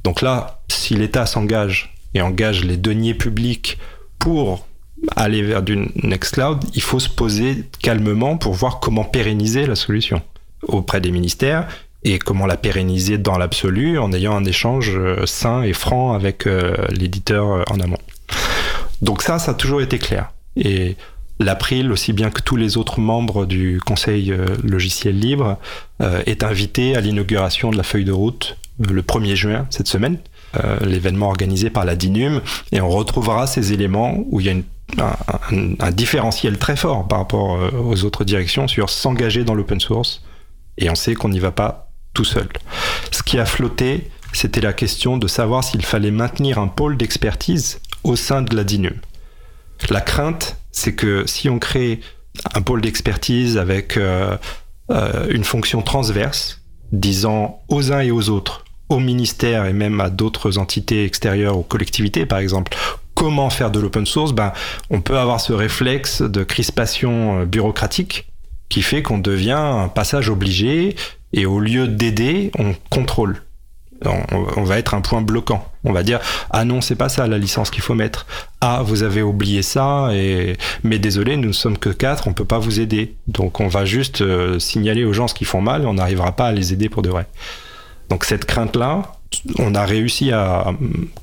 Donc là, si l'État s'engage et engage les deniers publics pour aller vers du Nextcloud, il faut se poser calmement pour voir comment pérenniser la solution auprès des ministères et comment la pérenniser dans l'absolu en ayant un échange euh, sain et franc avec euh, l'éditeur euh, en amont. Donc ça, ça a toujours été clair. Et l'April, aussi bien que tous les autres membres du Conseil logiciel libre, est invité à l'inauguration de la feuille de route le 1er juin cette semaine, l'événement organisé par la DINUM, et on retrouvera ces éléments où il y a un, différentiel très fort par rapport aux autres directions sur s'engager dans l'open source. Et on sait qu'on n'y va pas tout seul. Ce qui a flotté, c'était la question de savoir s'il fallait maintenir un pôle d'expertise au sein de la DINUM. La crainte, c'est que si on crée un pôle d'expertise avec euh, euh, une fonction transverse, disant aux uns et aux autres, au ministère et même à d'autres entités extérieures, aux collectivités par exemple, comment faire de l'open source, ben, on peut avoir ce réflexe de crispation euh, bureaucratique qui fait qu'on devient un passage obligé et au lieu d'aider, on contrôle. On, va être un point bloquant. On va dire ah non c'est pas ça la licence qu'il faut mettre. Ah vous avez oublié ça et mais désolé nous ne sommes que quatre on peut pas vous aider. Donc on va juste euh, signaler aux gens ce qu'ils font mal et on n'arrivera pas à les aider pour de vrai. Donc cette crainte là on a réussi à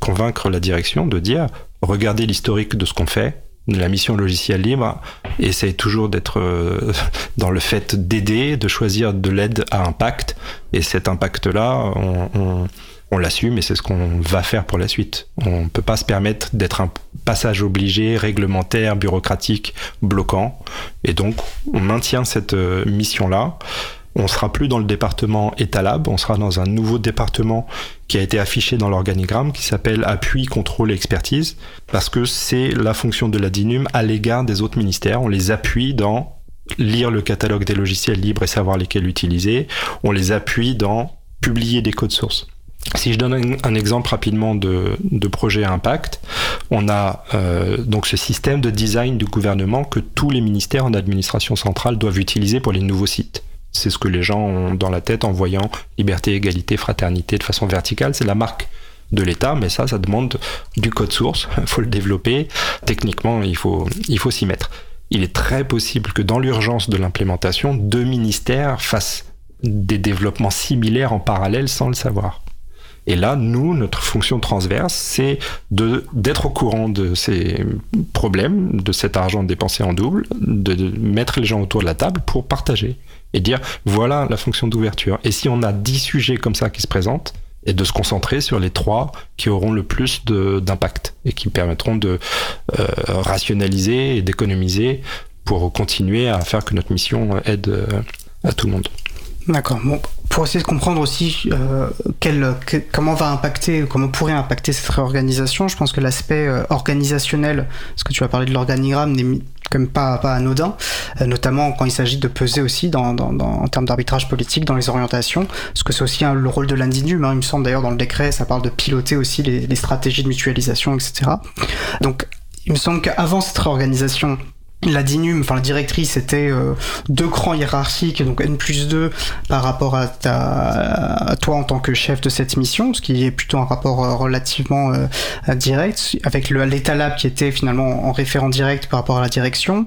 convaincre la direction de dire regardez l'historique de ce qu'on fait, La mission logiciel libre essaye toujours d'être euh, dans le fait d'aider, de choisir de l'aide à impact. Et cet impact-là, on, on, l'assume et c'est ce qu'on va faire pour la suite. On ne peut pas se permettre d'être un passage obligé, réglementaire, bureaucratique, bloquant. Et donc, on maintient cette euh, mission-là. On sera plus dans le département Etalab, on sera dans un nouveau département qui a été affiché dans l'organigramme qui s'appelle appui, contrôle et expertise parce que c'est la fonction de la DINUM à l'égard des autres ministères. On les appuie dans lire le catalogue des logiciels libres et savoir lesquels utiliser. On les appuie dans publier des codes sources. Si je donne un, exemple rapidement de, projet impact, on a euh, donc ce système de design du gouvernement que tous les ministères en administration centrale doivent utiliser pour les nouveaux sites. C'est ce que les gens ont dans la tête en voyant liberté, égalité, fraternité de façon verticale. C'est la marque de l'État, mais ça, ça demande du code source. Il faut le développer. Techniquement, il faut, il faut s'y mettre. Il est très possible que dans l'urgence de l'implémentation, deux ministères fassent des développements similaires en parallèle sans le savoir. Et là, nous, notre fonction transverse, c'est d'être au courant de ces problèmes, de cet argent dépensé en double, de mettre les gens autour de la table pour partager et dire voilà la fonction d'ouverture. Et si on a dix sujets comme ça qui se présentent, et de se concentrer sur les trois qui auront le plus d'impact et qui permettront de euh, rationaliser et d'économiser pour continuer à faire que notre mission aide euh, à tout le monde. D'accord. Bon, pour essayer de comprendre aussi euh, comment va impacter, comment pourrait impacter cette réorganisation, je pense que l'aspect euh, organisationnel, parce que tu as parlé de l'organigramme, n'est même pas, pas anodin, euh, notamment quand il s'agit de peser aussi dans, dans, dans en termes d'arbitrage politique dans les orientations, parce que c'est aussi le rôle de l'Indinum, hein, il me semble d'ailleurs dans le décret, ça parle de piloter aussi les, les stratégies de mutualisation, etc. Donc il me semble qu'avant cette réorganisation, la DINUM, enfin la directrice, était euh, deux crans hiérarchiques, donc N plus 2 par rapport à, ta, toi en tant que chef de cette mission, ce qui est plutôt un rapport euh, relativement euh, direct, avec l'État qui était finalement en référent direct par rapport à la direction.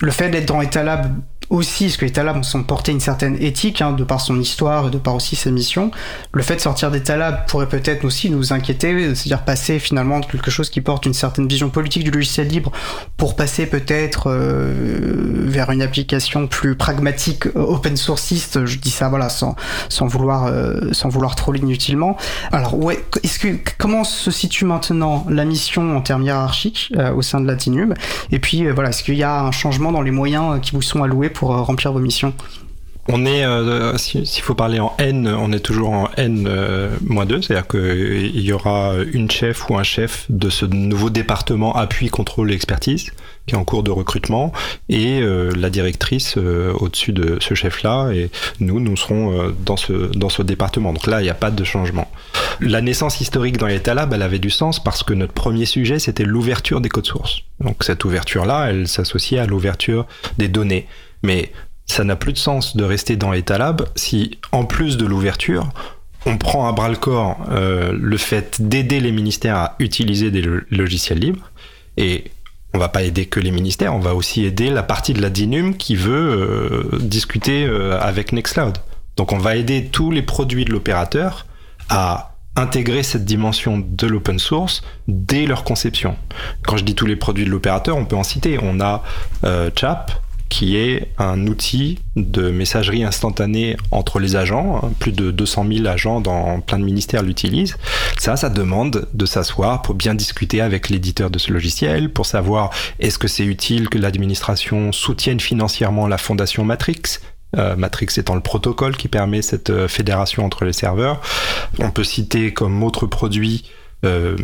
Le fait d'être dans Etalab aussi, parce que les Talab sont portés une certaine éthique, hein, de par son histoire et de par aussi sa mission. Le fait de sortir des Talab pourrait peut-être aussi nous inquiéter, c'est-à-dire passer finalement de quelque chose qui porte une certaine vision politique du logiciel libre pour passer peut-être euh, vers une application plus pragmatique, euh, open sourceiste. Je dis ça, voilà, sans, sans vouloir, euh, sans vouloir trop inutilement. Alors, ouais, est-ce que comment se situe maintenant la mission en termes hiérarchiques au sein de Latinum Et puis, voilà, est-ce qu'il y a un changement dans les moyens qui vous sont alloués euh, remplir vos missions on est, euh, s'il faut parler en N, on est toujours en N-2, euh, c'est-à-dire qu'il y aura une chef ou un chef de ce nouveau département appui, contrôle et expertise qui est en cours de recrutement et la directrice au-dessus de ce chef-là et nous, nous serons dans, ce, dans département. Donc là, il n'y a pas de changement. La naissance historique dans l'État-Lab, elle avait du sens parce que notre premier sujet, c'était l'ouverture des codes sources. Donc cette ouverture-là, elle s'associait à l'ouverture des données. Mais ça n'a plus de sens de rester dans Etalab si, en plus de l'ouverture, on prend à bras le corps euh, le fait d'aider les ministères à utiliser des logiciels libres. Et on va pas aider que les ministères, on va aussi aider la partie de la DINUM qui veut euh, discuter euh, avec Nextcloud. Donc on va aider tous les produits de l'opérateur à intégrer cette dimension de l'open source dès leur conception. Quand je dis tous les produits de l'opérateur, on peut en citer. On a Chap, qui est un outil de messagerie instantanée entre les agents. Plus de 200 000 agents dans plein de ministères l'utilisent. Ça, ça demande de s'asseoir pour bien discuter avec l'éditeur de ce logiciel, pour savoir est-ce que c'est utile que l'administration soutienne financièrement la fondation Matrix, euh, Matrix étant le protocole qui permet cette euh, fédération entre les serveurs. On peut citer comme autre produit euh,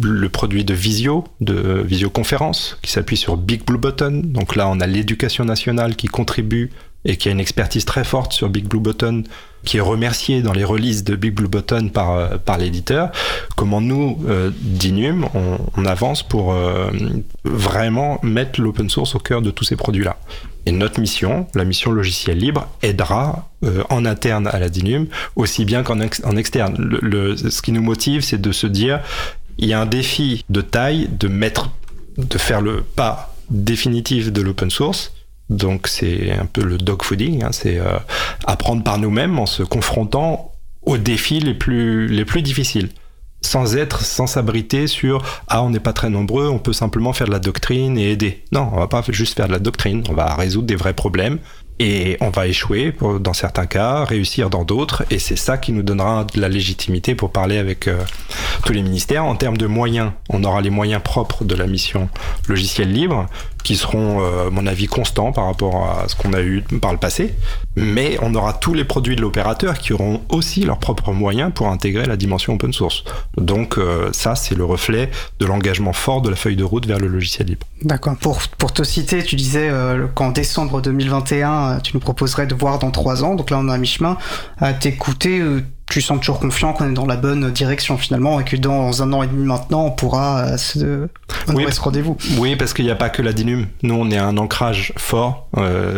le, produit de visio, de visioconférence, qui s'appuie sur Big Blue Button. Donc là, on a l'éducation nationale qui contribue et qui a une expertise très forte sur Big Blue Button, qui est remerciée dans les releases de Big Blue Button par, euh, l'éditeur. Comment nous, euh, d'Inum, on, avance pour vraiment mettre l'open source au cœur de tous ces produits-là. Et notre mission, la mission logiciel libre, aidera euh, en interne à la DINUM aussi bien qu'en en externe. Ce qui nous motive, c'est de se dire, il y a un défi de taille de mettre, de faire le pas définitif de l'open source. Donc c'est un peu le dog fooding, hein, c'est euh, apprendre par nous-mêmes en se confrontant aux défis les plus difficiles. Sans être, sans s'abriter sur ah on n'est pas très nombreux, on peut simplement faire de la doctrine et aider. Non, on va pas juste faire de la doctrine, on va résoudre des vrais problèmes et on va échouer dans certains cas, réussir dans d'autres, et c'est ça qui nous donnera de la légitimité pour parler avec euh, tous les ministères. En termes de moyens, on aura les moyens propres de la mission logiciel libre, qui seront, euh, à mon avis, constants par rapport à ce qu'on a eu par le passé, mais on aura tous les produits de l'opérateur qui auront aussi leurs propres moyens pour intégrer la dimension open source. Donc euh, ça, c'est le reflet de l'engagement fort de la feuille de route vers le logiciel libre. D'accord. Pour, pour te citer, tu disais qu'en décembre 2021, euh, tu nous proposerais de voir dans trois ans. Donc là, on est à mi-chemin. À t'écouter, euh, tu sens toujours confiant qu'on est dans la bonne direction finalement et que dans un an et demi maintenant, on pourra euh, se oui, ce rendez-vous. Oui, parce qu'il n'y a pas que la DINUM. Nous, on est un ancrage fort.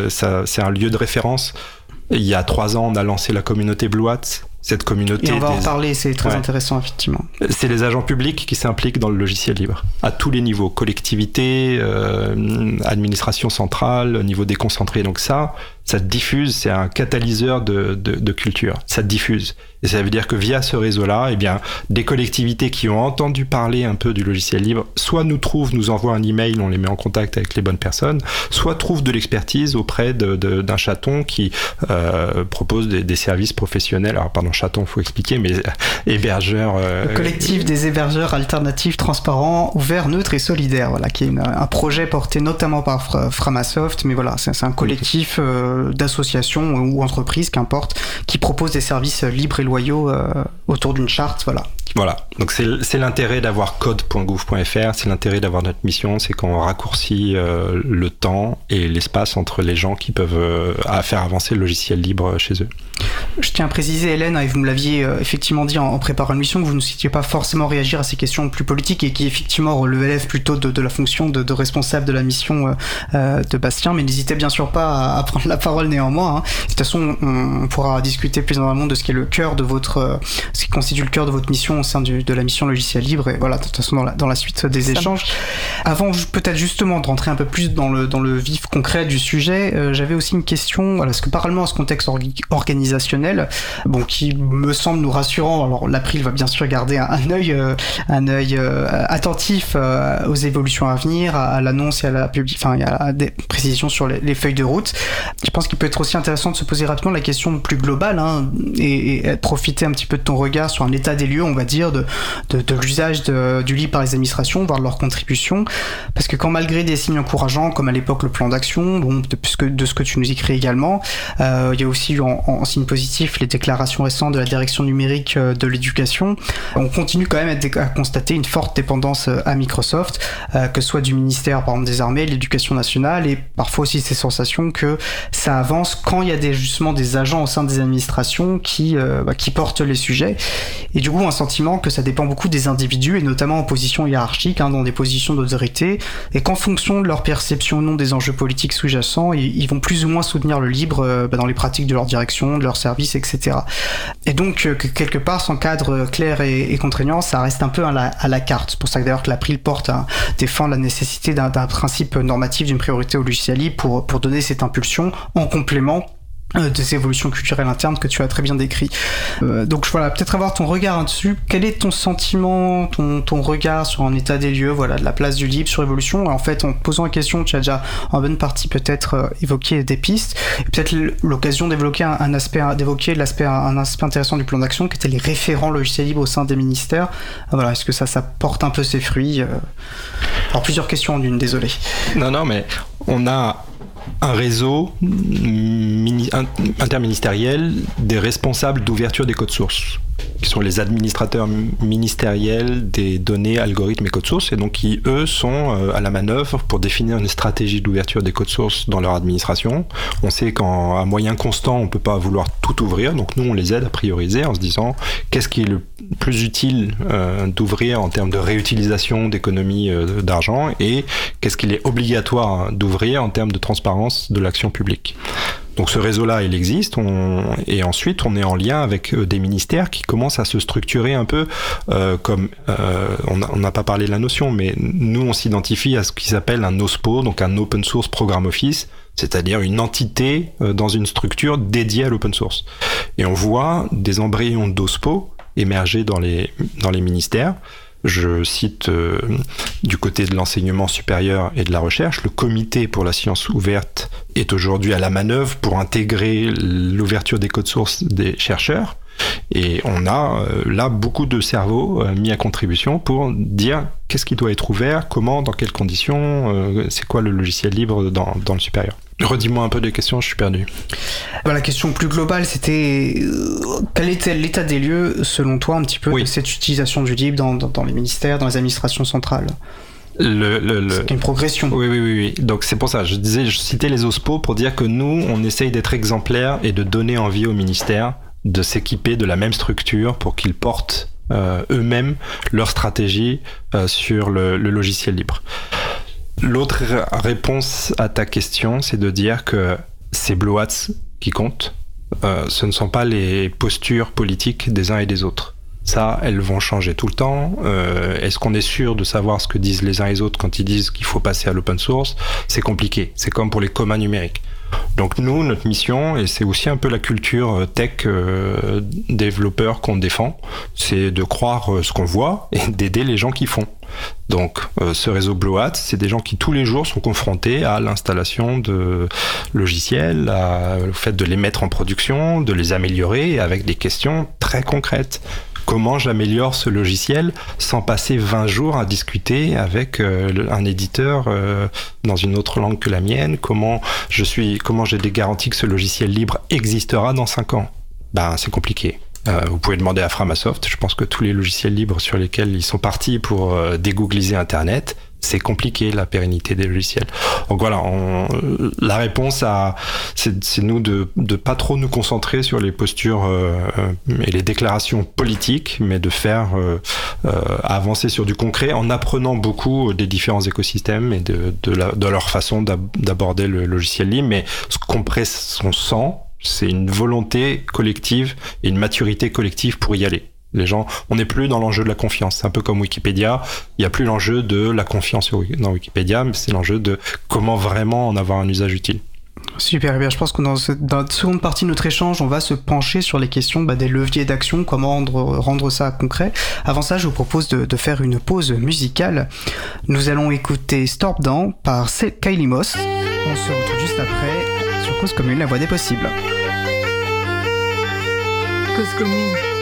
ça, c'est un lieu de référence. Il y a trois ans, on a lancé la communauté Blue Hat, cette communauté. Et on va en parler, c'est très intéressant, effectivement. C'est les agents publics qui s'impliquent dans le logiciel libre, à tous les niveaux, collectivité, euh, administration centrale, niveau déconcentré. Donc ça, ça diffuse, c'est un catalyseur de, de, culture, ça diffuse. Et ça veut dire que via ce réseau-là, eh bien, des collectivités qui ont entendu parler un peu du logiciel libre, soit nous trouvent, nous envoient un email, on les met en contact avec les bonnes personnes, soit trouvent de l'expertise auprès d'un chaton qui euh, propose des, services professionnels. Alors, pardon, chaton, faut expliquer, mais hébergeur. Euh, Le collectif des hébergeurs alternatifs, transparents, ouverts, neutres et solidaires, voilà, qui est un projet porté notamment par Framasoft, mais voilà, c'est un collectif. Euh, d'associations ou entreprises, qu'importe, qui proposent des services libres et loyaux euh, autour d'une charte. Voilà. Voilà, donc c'est l'intérêt d'avoir code.gouv.fr, c'est l'intérêt d'avoir notre mission, c'est qu'on raccourcit euh, le temps et l'espace entre les gens qui peuvent euh, faire avancer le logiciel libre chez eux. Je tiens à préciser, Hélène, et vous me l'aviez euh, effectivement dit en, préparant l'émission, que vous ne citiez pas forcément réagir à ces questions plus politiques et qui effectivement relèvent plutôt de, la fonction de, responsable de la mission de Bastien, mais n'hésitez bien sûr pas à, prendre la parole néanmoins. Hein. De toute façon, on, on, pourra discuter plus en amont de ce qui est le cœur de votre, ce qui constitue le cœur de votre mission au sein du, de la mission logiciel libre et voilà de toute façon dans la, dans la suite des échanges. Avant peut-être justement de rentrer un peu plus dans le, dans le vif concret du sujet euh, j'avais aussi une question voilà, parce que parallèlement à ce contexte organisationnel bon qui me semble nous rassurant alors l'April va bien sûr garder un, un œil euh, un œil euh, attentif euh, aux évolutions à venir à, l'annonce et à la public enfin a des précisions sur les, les, feuilles de route. Je pense qu'il peut être aussi intéressant de se poser rapidement la question plus globale hein, et, et profiter un petit peu de ton regard sur un état des lieux on va dire de, de, de l'usage du livre par les administrations, voire de leur contribution. Parce que quand malgré des signes encourageants, comme à l'époque le plan d'action, bon, de, de, ce que tu nous écris également, euh, il y a aussi eu en, en, signe positif les déclarations récentes de la direction numérique euh, de l'éducation. On continue quand même à, constater une forte dépendance euh, à Microsoft, que ce soit du ministère par des armées, l'éducation nationale, et parfois aussi ces sensations que ça avance quand il y a justement des agents au sein des administrations qui, bah, qui portent les sujets. Et du coup, un sentiment que ça dépend beaucoup des individus et notamment en position hiérarchique, hein, dans des positions d'autorité, et qu'en fonction de leur perception ou non des enjeux politiques sous-jacents, ils, ils, vont plus ou moins soutenir le libre euh, bah, dans les pratiques de leur direction, de leur service, etc. Et donc, euh, que quelque part, sans cadre clair et, contraignant, ça reste un peu à la, à la carte. C'est pour ça que d'ailleurs que l'April porte à défendre la nécessité d'un principe normatif d'une priorité au logiciel libre pour, pour donner cette impulsion en complément euh, des évolutions culturelles internes que tu as très bien décrit. Euh, donc voilà, peut-être avoir ton regard dessus. Quel est ton sentiment, ton, ton regard sur un état des lieux, voilà, de la place du libre sur l'évolution En fait, en posant la question, tu as déjà en bonne partie peut-être euh, évoqué des pistes, peut-être l'occasion d'évoquer un, un, aspect, d'évoquer l'aspect, un aspect intéressant du plan d'action, qui était les référents logiciels libres au sein des ministères. Voilà, est-ce que ça, ça porte un peu ses fruits? Alors plusieurs questions en une, désolé. Non, non, mais on a un réseau interministériel des responsables d'ouverture des codes sources qui sont les administrateurs ministériels des données, algorithmes et codes sources, et donc qui, eux, sont euh, à la manœuvre pour définir une stratégie d'ouverture des codes sources dans leur administration. On sait qu'à moyen constant, on ne peut pas vouloir tout ouvrir, donc nous, on les aide à prioriser en se disant qu'est-ce qui est le plus utile euh, d'ouvrir en termes de réutilisation d'économie euh, d'argent et qu'est-ce qu'il est obligatoire d'ouvrir en termes de transparence de l'action publique. Donc ce réseau-là, il existe, on... et ensuite on est en lien avec euh, des ministères qui commencent à se structurer un peu euh, comme, euh, on n'a pas parlé de la notion, mais nous on s'identifie à ce qui s'appelle un OSPO, donc un Open Source Program Office, c'est-à-dire une entité euh, dans une structure dédiée à l'open source. Et on voit des embryons d'OSPO émerger dans les, dans les ministères. Je cite euh, du côté de l'enseignement supérieur et de la recherche, le comité pour la science ouverte est aujourd'hui à la manœuvre pour intégrer l'ouverture des codes sources des chercheurs. Et on a euh, là beaucoup de cerveaux euh, mis à contribution pour dire qu'est-ce qui doit être ouvert, comment, dans quelles conditions, c'est quoi le logiciel libre dans, dans le supérieur. Redis-moi un peu des questions, je suis perdu. Bah, la question plus globale, c'était quel était l'état des lieux, selon toi, un petit peu, de cette utilisation du libre dans, dans, les ministères, dans les administrations centrales? Le, le, C'est une progression. Oui, oui, oui. oui. Donc c'est pour ça, je disais, je citais les OSPO pour dire que nous, on essaye d'être exemplaires et de donner envie aux ministères de s'équiper de la même structure pour qu'ils portent euh, eux-mêmes leur stratégie euh, sur le, le logiciel libre. L'autre réponse à ta question, c'est de dire que c'est Blue qui compte. Euh, ce ne sont pas les postures politiques des uns et des autres. Ça, elles vont changer tout le temps. Euh, est-ce qu'on est sûr de savoir ce que disent les uns et les autres quand ils disent qu'il faut passer à l'open source? C'est compliqué. C'est comme pour les communs numériques. Donc nous, notre mission, et c'est aussi un peu la culture euh, tech développeur qu'on défend, c'est de croire ce qu'on voit et d'aider les gens qui font. Donc, euh, ce réseau Hat, c'est des gens qui tous les jours sont confrontés à l'installation de logiciels, au fait de les mettre en production, de les améliorer avec des questions très concrètes. Comment j'améliore ce logiciel sans passer 20 jours à discuter avec euh, un éditeur euh, dans une autre langue que la mienne? Comment je suis, comment j'ai des garanties que ce logiciel libre existera dans 5 ans? Ben, c'est compliqué. Euh, vous pouvez demander à Framasoft. Je pense que tous les logiciels libres sur lesquels ils sont partis pour euh, dégoogliser Internet, c'est compliqué la pérennité des logiciels. Donc voilà, on, la réponse à c'est nous de de pas trop nous concentrer sur les postures euh, et les déclarations politiques, mais de faire avancer sur du concret en apprenant beaucoup des différents écosystèmes et de de, la, de leur façon d'aborder le logiciel libre. Mais ce qu'on on sent c'est une volonté collective et une maturité collective pour y aller. Les gens, on n'est plus dans l'enjeu de la confiance. C'est un peu comme Wikipédia. Il n'y a plus l'enjeu de la confiance dans Wikipédia, mais c'est l'enjeu de comment vraiment en avoir un usage utile. Super, bien. Je pense que dans, dans, la seconde partie de notre échange, on va se pencher sur les questions bah, des leviers d'action, comment rendre, rendre, ça concret. Avant ça, je vous propose de, de, faire une pause musicale. Nous allons écouter Storm Down par Kylie Moss. On se retrouve juste après sur Cause Commune, la voix des possibles. Cause Commune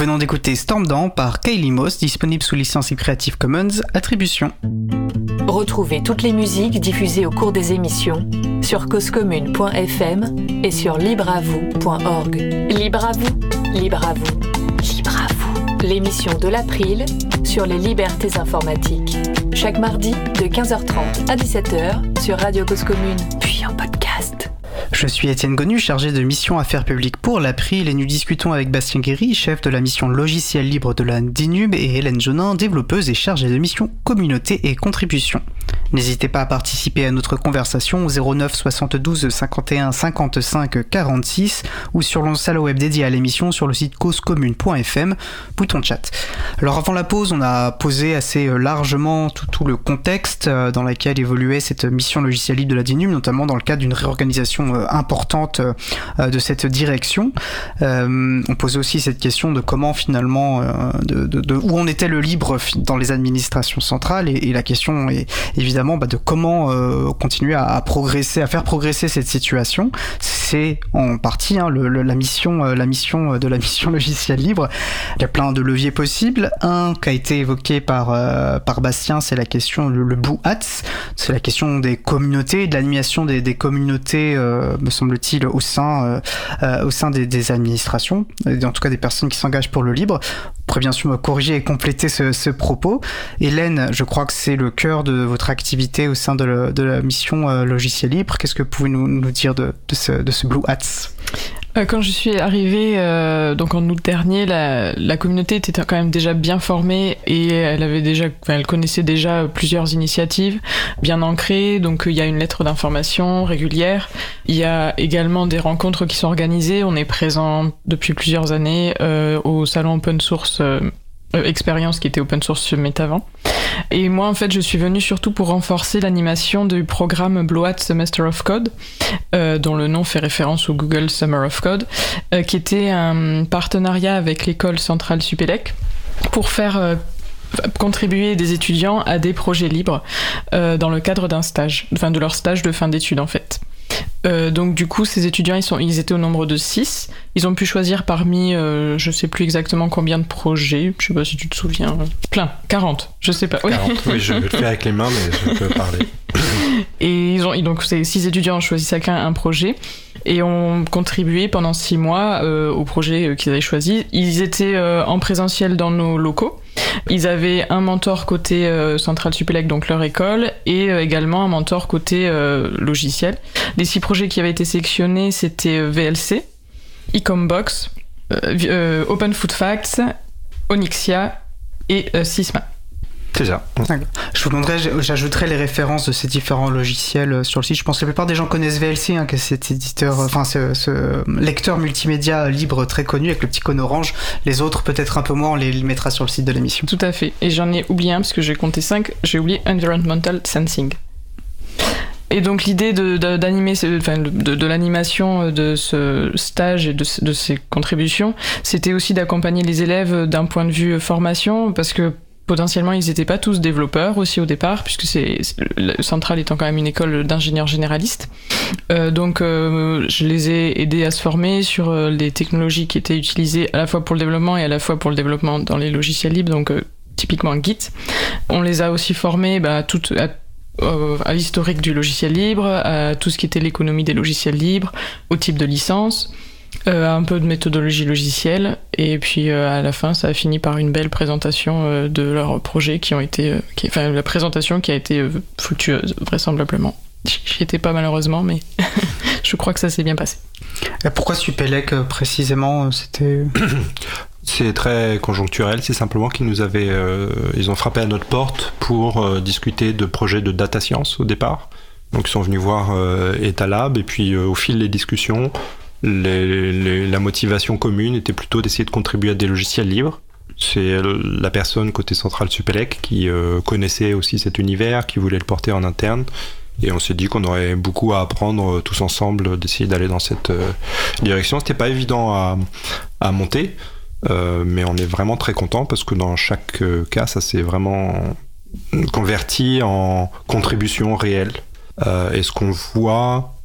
venons d'écouter Storm Down par Kylie Moss, disponible sous licence Creative Commons Attribution. Retrouvez toutes les musiques diffusées au cours des émissions sur causecommune.fm et sur libreavoue.org. Libre à vous, libre à vous, libre à vous. L'émission de l'April sur les libertés informatiques. Chaque mardi de 15h30 à 17h sur Radio Cause Commune. Je suis Étienne Gonu, chargé de mission affaires publiques pour l'April et nous discutons avec Bastien Guéry, chef de la mission logiciel libre de la DINUB et Hélène Jonin, développeuse et chargée de mission communauté et contribution. N'hésitez pas à participer à notre conversation au 09 72 51 55 46 ou sur le salon web dédié à l'émission sur le site causecommune.fm, bouton chat. Alors avant la pause, on a posé assez largement tout, le contexte euh, dans lequel évoluait cette mission logicielle libre de la DINUB, notamment dans le cadre d'une réorganisation euh, importante euh, de cette direction. on posait aussi cette question de comment finalement, de, où on était le libre dans les administrations centrales et la question est évidemment bah, de comment euh, continuer à, progresser, à faire progresser cette situation. C'est en partie hein, la mission, euh, la mission de la mission logicielle libre. Il y a plein de leviers possibles. Un qui a été évoqué par euh, par Bastien, c'est la question le, le Hats, c'est la question des communautés, de l'animation des, communautés, me semble-t-il, au sein au sein des, administrations, en tout cas des personnes qui s'engagent pour le libre pourrez bien sûr me corriger et compléter ce, propos. Hélène, je crois que c'est le cœur de votre activité au sein de, la mission euh, logiciel libre. Qu'est-ce que vous pouvez nous, dire de, ce, Blue Hats? Euh, quand je suis arrivée, euh, donc en août dernier, la, communauté était quand même déjà bien formée et elle avait déjà, elle connaissait déjà plusieurs initiatives bien ancrées. Donc il y a une lettre d'information régulière. Il y a également des rencontres qui sont organisées. On est présent depuis plusieurs années euh, au salon open source expérience qui était open source Metavant. Et moi, en fait, je suis venue surtout pour renforcer l'animation du programme Bloat Semester of Code, euh, dont le nom fait référence au Google Summer of Code, euh, qui était un partenariat avec l'école centrale Supélec pour faire contribuer des étudiants à des projets libres dans le cadre d'un stage, enfin de leur stage de fin d'études en fait. Euh, donc du coup, ces étudiants, ils, sont, ils étaient au nombre de 6. Ils ont pu choisir parmi, euh, je sais plus exactement combien de projets, je sais pas si tu te souviens, plein, 40, je sais pas. 40, oui, je vais le faire avec les mains, mais je peux parler. Et donc ces 6 étudiants ont choisi chacun un projet et ont contribué pendant 6 mois euh, au projet qu'ils avaient choisi. Ils étaient en présentiel dans nos locaux. Ils avaient un mentor côté euh, Central Supélec, donc leur école, et euh, également un mentor côté euh, logiciel. Les six projets qui avaient été sélectionnés, c'était VLC, Ecombox, Open Food Facts, Onyxia et Sysma. C'est ça. Je vous demanderai, j'ajouterai les références de ces différents logiciels euh, sur le site. Je pense que la plupart des gens connaissent VLC, hein, que cet éditeur, euh, enfin ce, lecteur multimédia libre très connu avec le petit cône orange. Les autres, peut-être un peu moins, on les mettra sur le site de l'émission. Tout à fait. Et j'en ai oublié un parce que j'ai compté 5. J'ai oublié Environmental Sensing. Et donc l'idée d'animer, de, de, de l'animation de ce stage et de, de ces contributions, c'était aussi d'accompagner les élèves d'un point de vue formation, parce que potentiellement ils n'étaient pas tous développeurs aussi au départ, puisque c'est Centrale étant quand même une école d'ingénieurs généralistes. Euh, donc euh, je les ai aidés à se former sur euh, les technologies qui étaient utilisées à la fois pour le développement et à la fois pour le développement dans les logiciels libres, donc typiquement Git. On les a aussi formés bah, à, à l'historique du logiciel libre, à tout ce qui était l'économie des logiciels libres, au type de licence. Euh, un peu de méthodologie logicielle. Et puis euh, à la fin ça a fini par une belle présentation euh, de leurs projets qui ont été qui, enfin la présentation qui a été fructueuse vraisemblablement. J'y étais pas malheureusement mais je crois que ça s'est bien passé. Et pourquoi Supélec précisément c'était C'est très conjoncturel, c'est simplement qu'ils nous avaient, ils ont frappé à notre porte pour discuter de projets de data science au départ. Donc ils sont venus voir Etalab. Et puis au fil des discussions, la motivation commune était plutôt d'essayer de contribuer à des logiciels libres. C'est la personne côté central Supélec qui euh, connaissait aussi cet univers, qui voulait le porter en interne. Et on s'est dit qu'on aurait beaucoup à apprendre euh, tous ensemble, d'essayer d'aller dans cette euh, direction. C'était pas évident à monter, mais on est vraiment très content parce que dans chaque cas, ça s'est vraiment converti en contribution réelle. et ce qu'on voit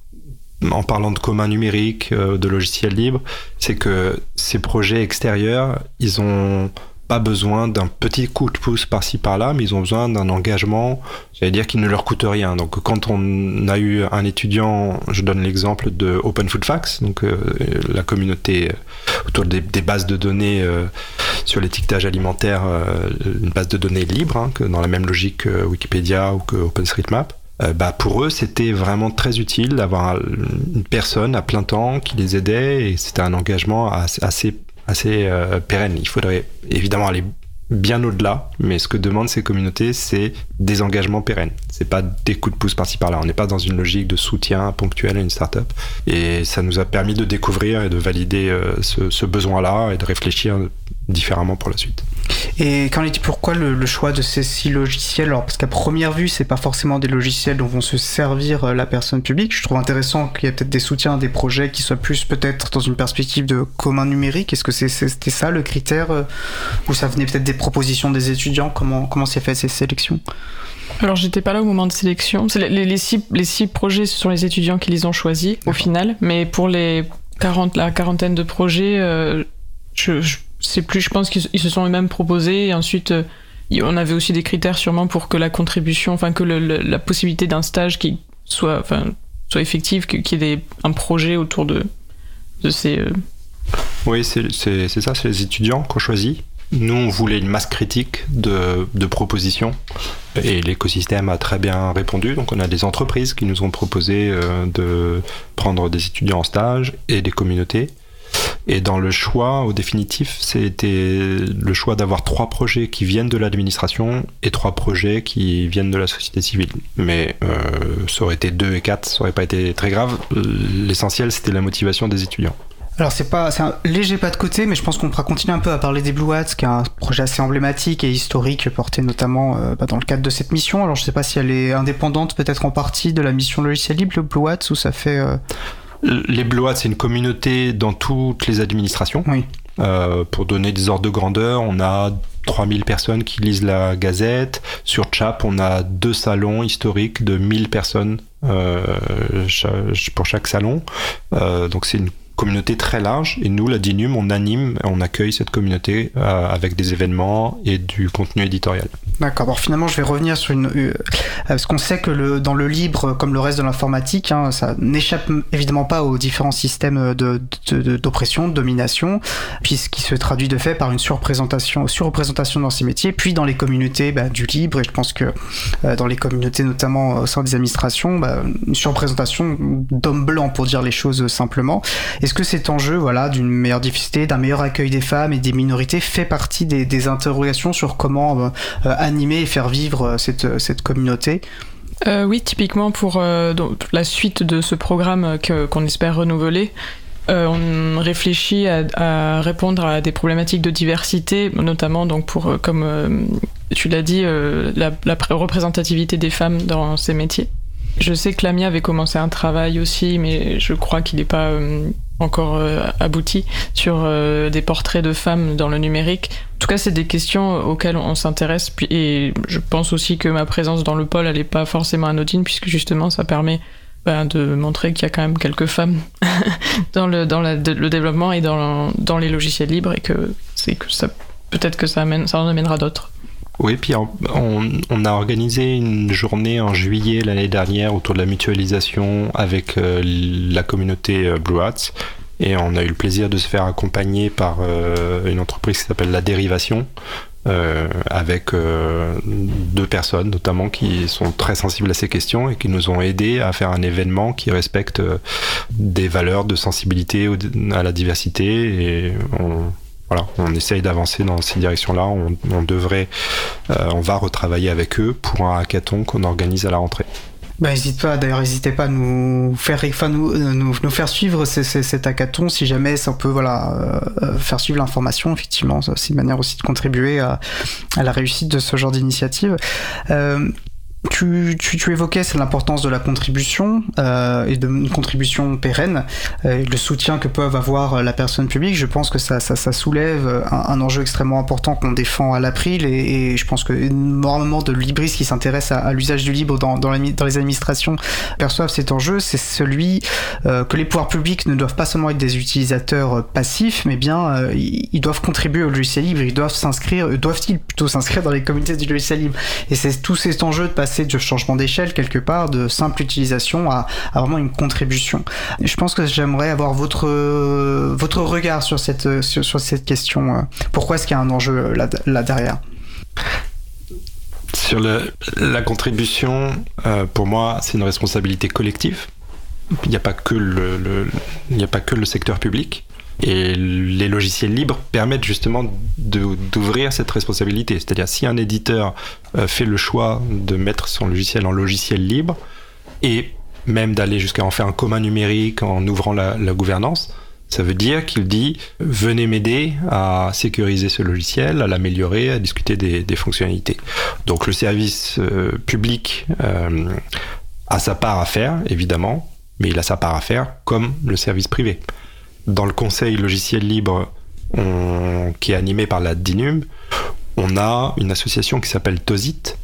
en parlant de commun numérique, de logiciels libres, c'est que ces projets extérieurs, ils ont pas besoin d'un petit coup de pouce par-ci par-là, mais ils ont besoin d'un engagement, j'allais dire, qui ne leur coûte rien. Donc quand on a eu un étudiant, je donne l'exemple de Open Food Facts, donc euh, la communauté euh, autour des, bases de données euh, sur l'étiquetage alimentaire, une base de données libre, hein, dans la même logique que Wikipédia ou que OpenStreetMap. Bah pour eux, c'était vraiment très utile d'avoir une personne à plein temps qui les aidait et c'était un engagement assez assez euh, pérenne. Il faudrait évidemment aller bien au-delà, mais ce que demandent ces communautés, c'est des engagements pérennes. C'est pas des coups de pouce par-ci par-là. On n'est pas dans une logique de soutien ponctuel à une start-up. Et ça nous a permis de découvrir et de valider euh, ce besoin-là et de réfléchir différemment pour la suite. Et quand est pourquoi le, choix de ces six logiciels? Alors parce qu'à première vue, c'est pas forcément des logiciels dont vont se servir euh, la personne publique. Je trouve intéressant qu'il y ait peut-être des soutiens, des projets qui soient plus peut-être dans une perspective de commun numérique. Est-ce que c'était ça le critère euh, ou ça venait peut-être des propositions des étudiants? Comment comment s'est fait ces sélections? Alors j'étais pas là au moment de sélection. Les, les, les, six, les six projets, ce sont les étudiants qui les ont choisis au final. Mais pour les 40, la quarantaine de projets, euh, je, je c'est plus, je pense qu'ils se sont eux-mêmes proposés ensuite euh, on avait aussi des critères sûrement pour que la contribution, enfin que la possibilité d'un stage qui soit, enfin, soit effective, qu'il y ait un projet autour de, de ces. Euh, oui, c'est ça, c'est les étudiants qu'on choisit. Nous, on voulait une masse critique de, de propositions et l'écosystème a très bien répondu. Donc, on a des entreprises qui nous ont proposé euh, de prendre des étudiants en stage et des communautés. Et dans le choix, au définitif, c'était le choix d'avoir trois projets qui viennent de l'administration et trois projets qui viennent de la société civile. Mais euh, ça aurait été deux et quatre, ça aurait pas été très grave. L'essentiel, c'était la motivation des étudiants. Alors c'est pas, c'est un léger pas de côté, mais je pense qu'on pourra continuer un peu à parler des Blue Hats, qui est un projet assez emblématique et historique porté notamment euh, bah, dans le cadre de cette mission. Alors je sais pas si elle est indépendante, peut-être en partie de la mission logiciel libre, le Blue Hats, ou ça fait. Euh, les Blois, c'est une communauté dans toutes les administrations. Euh, pour donner des ordres de grandeur, on a 3000 personnes qui lisent la gazette. Sur Chap, on a deux salons historiques de 1000 personnes euh, pour chaque salon. Euh, donc c'est une communauté très large et nous, la DINUM, on anime, on accueille cette communauté avec des événements et du contenu éditorial. D'accord. Alors finalement, je vais revenir sur une. Euh, parce qu'on sait que le, dans le libre, comme le reste de l'informatique, hein, ça n'échappe évidemment pas aux différents systèmes d'oppression, de, de, domination, puisqu'il se traduit de fait par une surreprésentation, surreprésentation dans ces métiers, puis dans les communautés bah, du libre. Et je pense que euh, dans les communautés, notamment au sein des administrations, bah, une surreprésentation d'hommes blancs, pour dire les choses simplement. Est-ce que cet enjeu, voilà, d'une meilleure diversité, d'un meilleur accueil des femmes et des minorités, fait partie des, des interrogations sur comment euh, animer et faire vivre euh, cette, euh, cette communauté oui, typiquement pour la suite de ce programme qu'on espère renouveler, on réfléchit à, répondre à des problématiques de diversité, notamment donc pour, comme tu l'as dit, la, la, représentativité des femmes dans ces métiers. Je sais que Lamia avait commencé un travail aussi, mais je crois qu'il n'est pas encore euh, abouti sur euh, des portraits de femmes dans le numérique. En tout cas, c'est des questions auxquelles on, s'intéresse. Et je pense aussi que ma présence dans le pôle, elle n'est pas forcément anodine, puisque justement, ça permet ben, de montrer qu'il y a quand même quelques femmes dans, le, développement et dans, dans les logiciels libres, et que c'est que ça peut-être que ça, amène, ça en amènera d'autres. Oui, puis on, a organisé une journée en juillet l'année dernière autour de la mutualisation avec euh, la communauté euh, Blue Hats. Et on a eu le plaisir de se faire accompagner par euh, une entreprise qui s'appelle La Dérivation, avec deux personnes notamment qui sont très sensibles à ces questions et qui nous ont aidés à faire un événement qui respecte des valeurs de sensibilité à la diversité. Et on, voilà, on essaye d'avancer dans ces directions-là. On, devrait, euh, on va retravailler avec eux pour un hackathon qu'on organise à la rentrée. Bah, n'hésite pas, d'ailleurs, n'hésitez pas à nous faire, enfin, nous, nous, faire suivre cet hackathon si jamais ça peut voilà, euh, faire suivre l'information. Effectivement, c'est une manière aussi de contribuer à, la réussite de ce genre d'initiative. Euh, tu, tu, évoquais l'importance de la contribution euh, et de une contribution pérenne, euh, le soutien que peuvent avoir la personne publique. Je pense que ça, ça, ça soulève un, enjeu extrêmement important qu'on défend à l'April et, et, je pense que énormément de libristes qui s'intéressent à, l'usage du libre dans, dans, les administrations perçoivent cet enjeu. C'est celui euh, que les pouvoirs publics ne doivent pas seulement être des utilisateurs passifs, mais bien euh, ils doivent contribuer au logiciel libre. Ils doivent s'inscrire, doivent-ils plutôt s'inscrire dans les communautés du logiciel libre? Et c'est tout cet enjeu de passer de changement d'échelle quelque part, de simple utilisation à, vraiment une contribution. je pense que j'aimerais avoir votre, votre regard sur cette, sur, cette question. Pourquoi est-ce qu'il y a un enjeu là, là derrière? Sur la contribution, euh, pour moi, c'est une responsabilité collective. Il n'y a le, a pas que le secteur public. Et les logiciels libres permettent justement d'ouvrir cette responsabilité. C'est-à-dire si un éditeur euh, fait le choix de mettre son logiciel en logiciel libre et même d'aller jusqu'à en faire un commun numérique en ouvrant la, gouvernance, ça veut dire qu'il dit venez m'aider à sécuriser ce logiciel, à l'améliorer, à discuter des, fonctionnalités. Donc le service euh, public euh, a sa part à faire, évidemment, mais il a sa part à faire comme le service privé dans le conseil logiciel libre qui est animé par la DINUM, on a une association qui s'appelle TOSIT.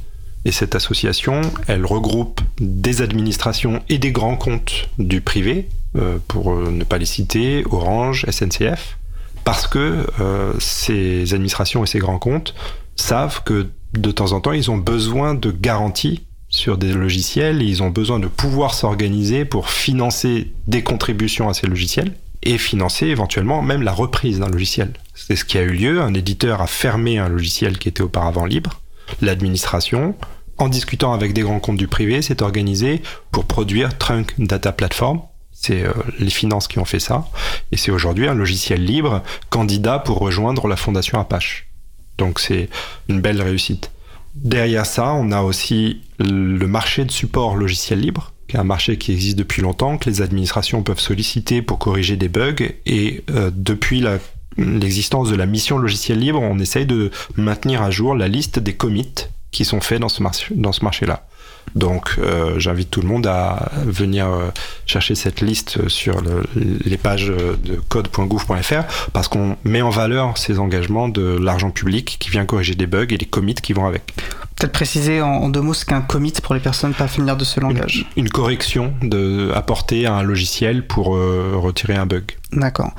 Et cette association, elle regroupe des administrations et des grands comptes du privé, euh, pour euh, ne pas les citer, Orange, SNCF, parce que euh, ces administrations et ces grands comptes savent que de temps en temps, ils ont besoin de garanties sur des logiciels ils ont besoin de pouvoir s'organiser pour financer des contributions à ces logiciels et financer éventuellement même la reprise d'un logiciel. C'est ce qui a eu lieu. Un éditeur a fermé un logiciel qui était auparavant libre. L'administration, en discutant avec des grands comptes du privé, s'est organisée pour produire Trunk Data Platform. C'est euh, les finances qui ont fait ça. Et c'est aujourd'hui un logiciel libre candidat pour rejoindre la fondation Apache. Donc c'est une belle réussite. Derrière ça, on a aussi le marché de support logiciel libre un marché qui existe depuis longtemps, que les administrations peuvent solliciter pour corriger des bugs. Et euh, depuis l'existence de la mission logiciel libre, on essaye de maintenir à jour la liste des commits qui sont faits dans ce, dans ce marché-là. Donc euh, j'invite tout le monde à venir euh, chercher cette liste sur les pages de code.gouv.fr parce qu'on met en valeur ces engagements de l'argent public qui vient corriger des bugs et les commits qui vont avec. Peut-être préciser en, deux mots ce qu'est un commit pour les personnes pas familières de ce langage. Une, correction de, apportée à un logiciel pour euh, retirer un bug. D'accord.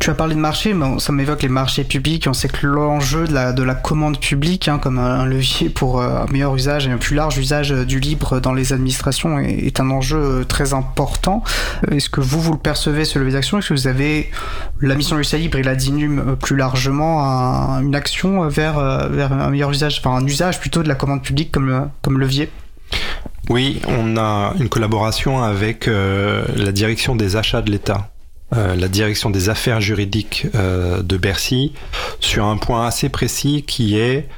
Tu as parlé de marché, mais ça m'évoque les marchés publics. On sait que l'enjeu de la, de la commande publique, hein, comme un levier pour euh, un meilleur usage et un plus large usage du libre dans les administrations, est, un enjeu euh, très important. Est-ce que vous, vous le percevez, ce levier d'action? Est-ce que vous avez la mission du libre et la DINUM plus largement une action vers, vers un meilleur usage, enfin un usage plutôt de la commande publique comme, comme levier Oui, on a une collaboration avec euh, la direction des achats de l'État. Euh, la direction des affaires juridiques euh, de Bercy sur un point assez précis qui est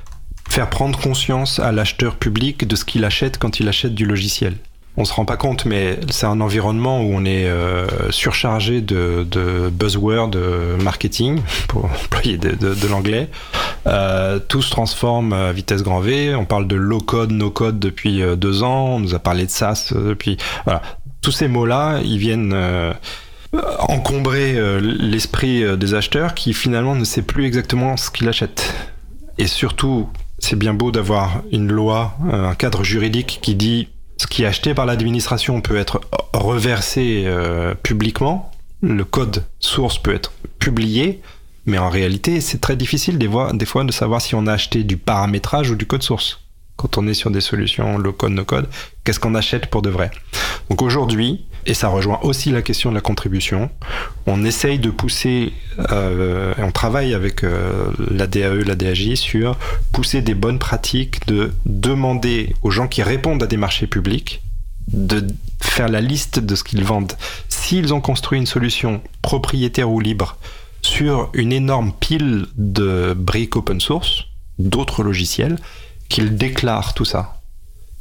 faire prendre conscience à l'acheteur public de ce qu'il achète quand il achète du logiciel on se rend pas compte, mais c'est un environnement où on est euh, surchargé de, de buzzwords de marketing, pour employer de, l'anglais. Euh, tout se transforme à vitesse grand V. On parle de low code, no code depuis euh, deux ans. On nous a parlé de SaaS depuis. Voilà. Tous ces mots-là, ils viennent encombrer l'esprit des acheteurs qui finalement ne sait plus exactement ce qu'il achète. Et surtout, c'est bien beau d'avoir une loi, un cadre juridique qui dit ce qui est acheté par l'administration peut être reversé euh, publiquement, le code source peut être publié, mais en réalité, c'est très difficile des fois, des fois de savoir si on a acheté du paramétrage ou du code source. Quand on est sur des solutions low code, no code, qu'est-ce qu'on achète pour de vrai? Donc aujourd'hui, et ça rejoint aussi la question de la contribution. On essaye de pousser, euh, on travaille avec euh, la DAE, la DAJ sur pousser des bonnes pratiques, de demander aux gens qui répondent à des marchés publics de faire la liste de ce qu'ils vendent. S'ils ont construit une solution propriétaire ou libre sur une énorme pile de briques open source, d'autres logiciels, qu'ils déclarent tout ça.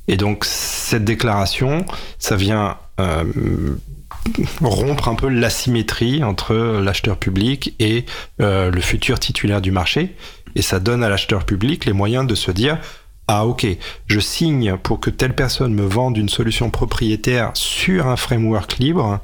Et donc cette déclaration, ça vient euh, rompre un peu l'asymétrie entre l'acheteur public et euh, le futur titulaire du marché. Et ça donne à l'acheteur public les moyens de se dire, ah ok, je signe pour que telle personne me vende une solution propriétaire sur un framework libre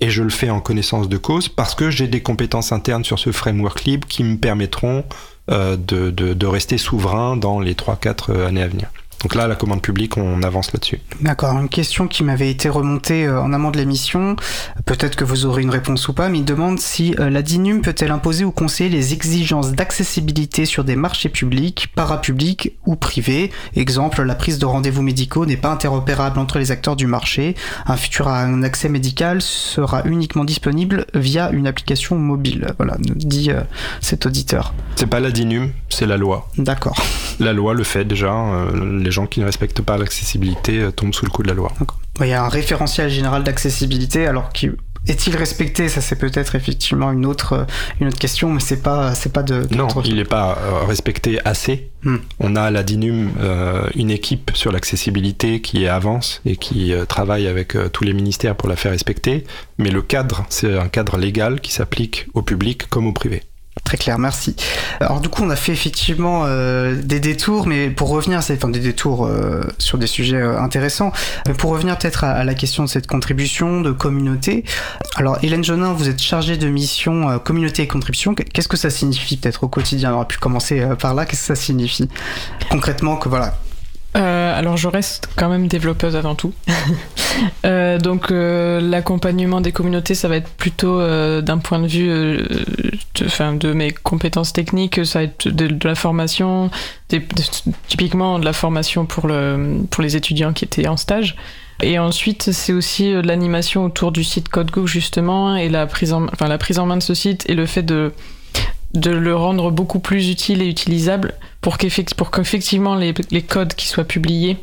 et je le fais en connaissance de cause parce que j'ai des compétences internes sur ce framework libre qui me permettront euh, de, de, de, rester souverain dans les 3-4 années à venir. Donc là, la commande publique, on avance là-dessus. D'accord. Une question qui m'avait été remontée euh, en amont de l'émission, peut-être que vous aurez une réponse ou pas, mais il demande si euh, la DINUM peut-elle imposer ou conseiller les exigences d'accessibilité sur des marchés publics, parapublics ou privés? Exemple, la prise de rendez-vous médicaux n'est pas interopérable entre les acteurs du marché. Un futur un accès médical sera uniquement disponible via une application mobile. Voilà, nous dit euh, cet auditeur. C'est pas la DINUM, c'est la loi. D'accord. La loi le fait déjà. Euh, les gens qui ne respectent pas l'accessibilité euh, tombent sous le coup de la loi. Il y a un référentiel général d'accessibilité, alors qui est-il respecté? Ça, c'est peut-être effectivement une autre, euh, une autre question, mais c'est pas, c'est pas de. non, il n'est pas respecté assez. Hmm. On a à la DINUM une équipe sur l'accessibilité qui avance et qui travaille avec tous les ministères pour la faire respecter. Mais le cadre, c'est un cadre légal qui s'applique au public comme au privé. Très clair, merci. Alors du coup, on a fait effectivement euh, des détours, mais pour revenir, c'est enfin, des détours euh, sur des sujets euh, intéressants. Mais pour revenir peut-être à, la question de cette contribution de communauté. Alors Hélène Jonin, vous êtes chargée de mission communauté et contribution. Qu'est-ce que ça signifie peut-être au quotidien? On aurait pu commencer par là. Qu'est-ce que ça signifie concrètement que voilà euh, alors je reste quand même développeuse avant tout. euh, donc euh, l'accompagnement des communautés, ça va être plutôt euh, d'un point de vue de, de, mes compétences techniques, ça va être de, de la formation, des, typiquement de la formation pour, le, pour les étudiants qui étaient en stage. Et ensuite, c'est aussi l'animation autour du site CodeGo justement et la prise en, enfin, la prise en main de ce site et le fait de de le rendre beaucoup plus utile et utilisable pour qu'effectivement les, codes qui soient publiés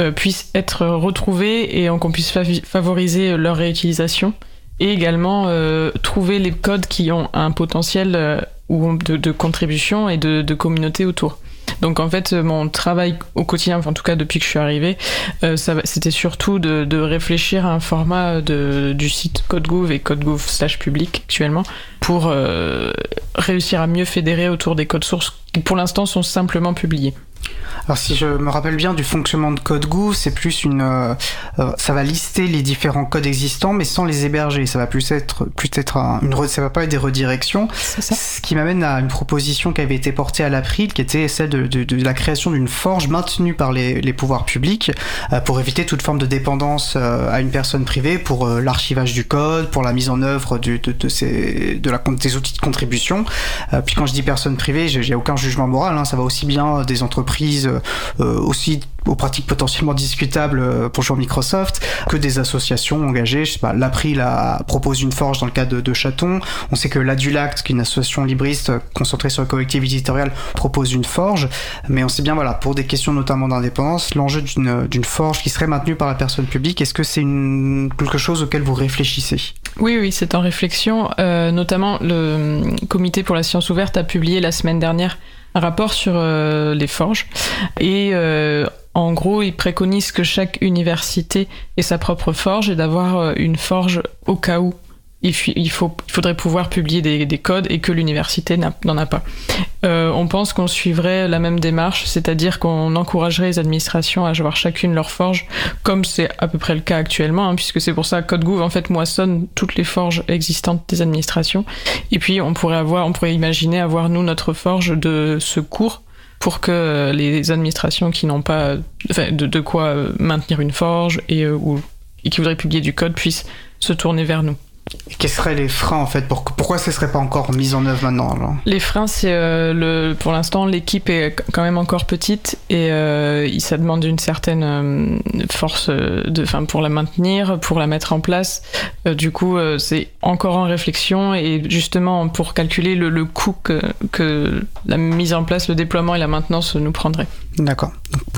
euh, puissent être retrouvés et qu'on puisse favoriser leur réutilisation et également euh, trouver les codes qui ont un potentiel euh, de, contribution et de, communauté autour. Donc en fait, mon travail au quotidien, en tout cas depuis que je suis arrivée, euh, c'était surtout de, de, réfléchir à un format de, du site CodeGouv et CodeGouv slash public actuellement pour euh, réussir à mieux fédérer autour des codes sources qui pour l'instant sont simplement publiés. Alors si je me rappelle bien du fonctionnement de CodeGouv, c'est plus une, euh, euh, ça va lister les différents codes existants, mais sans les héberger. Ça va plus être, plus être une, ça va pas être des redirections. Ça. Ce qui m'amène à une proposition qui avait été portée à l'April, qui était celle de, de, de la création d'une forge maintenue par les, les pouvoirs publics euh, pour éviter toute forme de dépendance à une personne privée, pour l'archivage du code, pour la mise en œuvre du, de, de, ces, de la, des outils de contribution. puis quand je dis personne privée, j'ai aucun jugement moral. Hein, ça va aussi bien des entreprises euh, aussi aux pratiques potentiellement discutables euh, pour jouer Microsoft, que des associations engagées. Je sais pas, l'April propose une forge dans le cadre de, de Chaton. On sait que l'Adulact, qui est une association libriste concentrée sur le collectif éditorial, propose une forge. Mais on sait bien, voilà, pour des questions notamment d'indépendance, l'enjeu d'une forge qui serait maintenue par la personne publique, est-ce que c'est quelque chose auquel vous réfléchissez? Oui, oui, c'est en réflexion. Euh, notamment, le Comité pour la science ouverte a publié la semaine dernière un rapport sur euh, les forges. Et euh, en gros, il préconise que chaque université ait sa propre forge et d'avoir euh, une forge au cas où il, faudrait pouvoir publier des codes et que l'université n'en a, pas. Euh, on pense qu'on suivrait la même démarche, c'est-à-dire qu'on encouragerait les administrations à avoir chacune leur forge, comme c'est à peu près le cas actuellement, hein, puisque c'est pour ça que CodeGouv en fait moissonne toutes les forges existantes des administrations. Et puis on pourrait avoir, on pourrait imaginer avoir nous notre forge de secours pour que les administrations qui n'ont pas de, quoi maintenir une forge et, euh, ou, et qui voudraient publier du code puissent se tourner vers nous. Et quels seraient les freins en fait pour, Pourquoi ce ne serait pas encore mis en œuvre maintenant Les freins, c'est euh, le, pour l'instant l'équipe est quand même encore petite et euh, ça demande une certaine euh, force de, fin, pour la maintenir, pour la mettre en place. Du coup, c'est encore en réflexion et justement pour calculer le, le coût que, que, la mise en place, le déploiement et la maintenance nous prendraient. D'accord.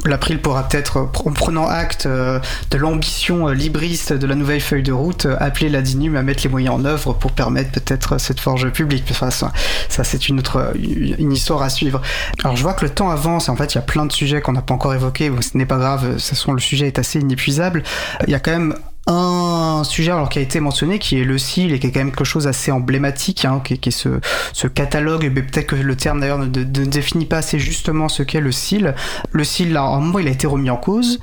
L'April pourra peut-être, en prenant acte de l'ambition libriste de la nouvelle feuille de route, appeler la DINUM à mettre les moyens en œuvre pour permettre peut-être cette forge publique. Enfin, ça, ça c'est une autre une histoire à suivre. Alors je vois que le temps avance. En fait, il y a plein de sujets qu'on n'a pas encore évoqués. Ce n'est pas grave. De toute façon, le sujet est assez inépuisable. Il y a quand même un sujet alors qui a été mentionné qui est le CIL et qui est quand même quelque chose assez emblématique hein, qui, est, ce, catalogue mais peut-être que le terme d'ailleurs ne, définit pas assez justement ce qu'est le CIL le CIL à un moment il a été remis en cause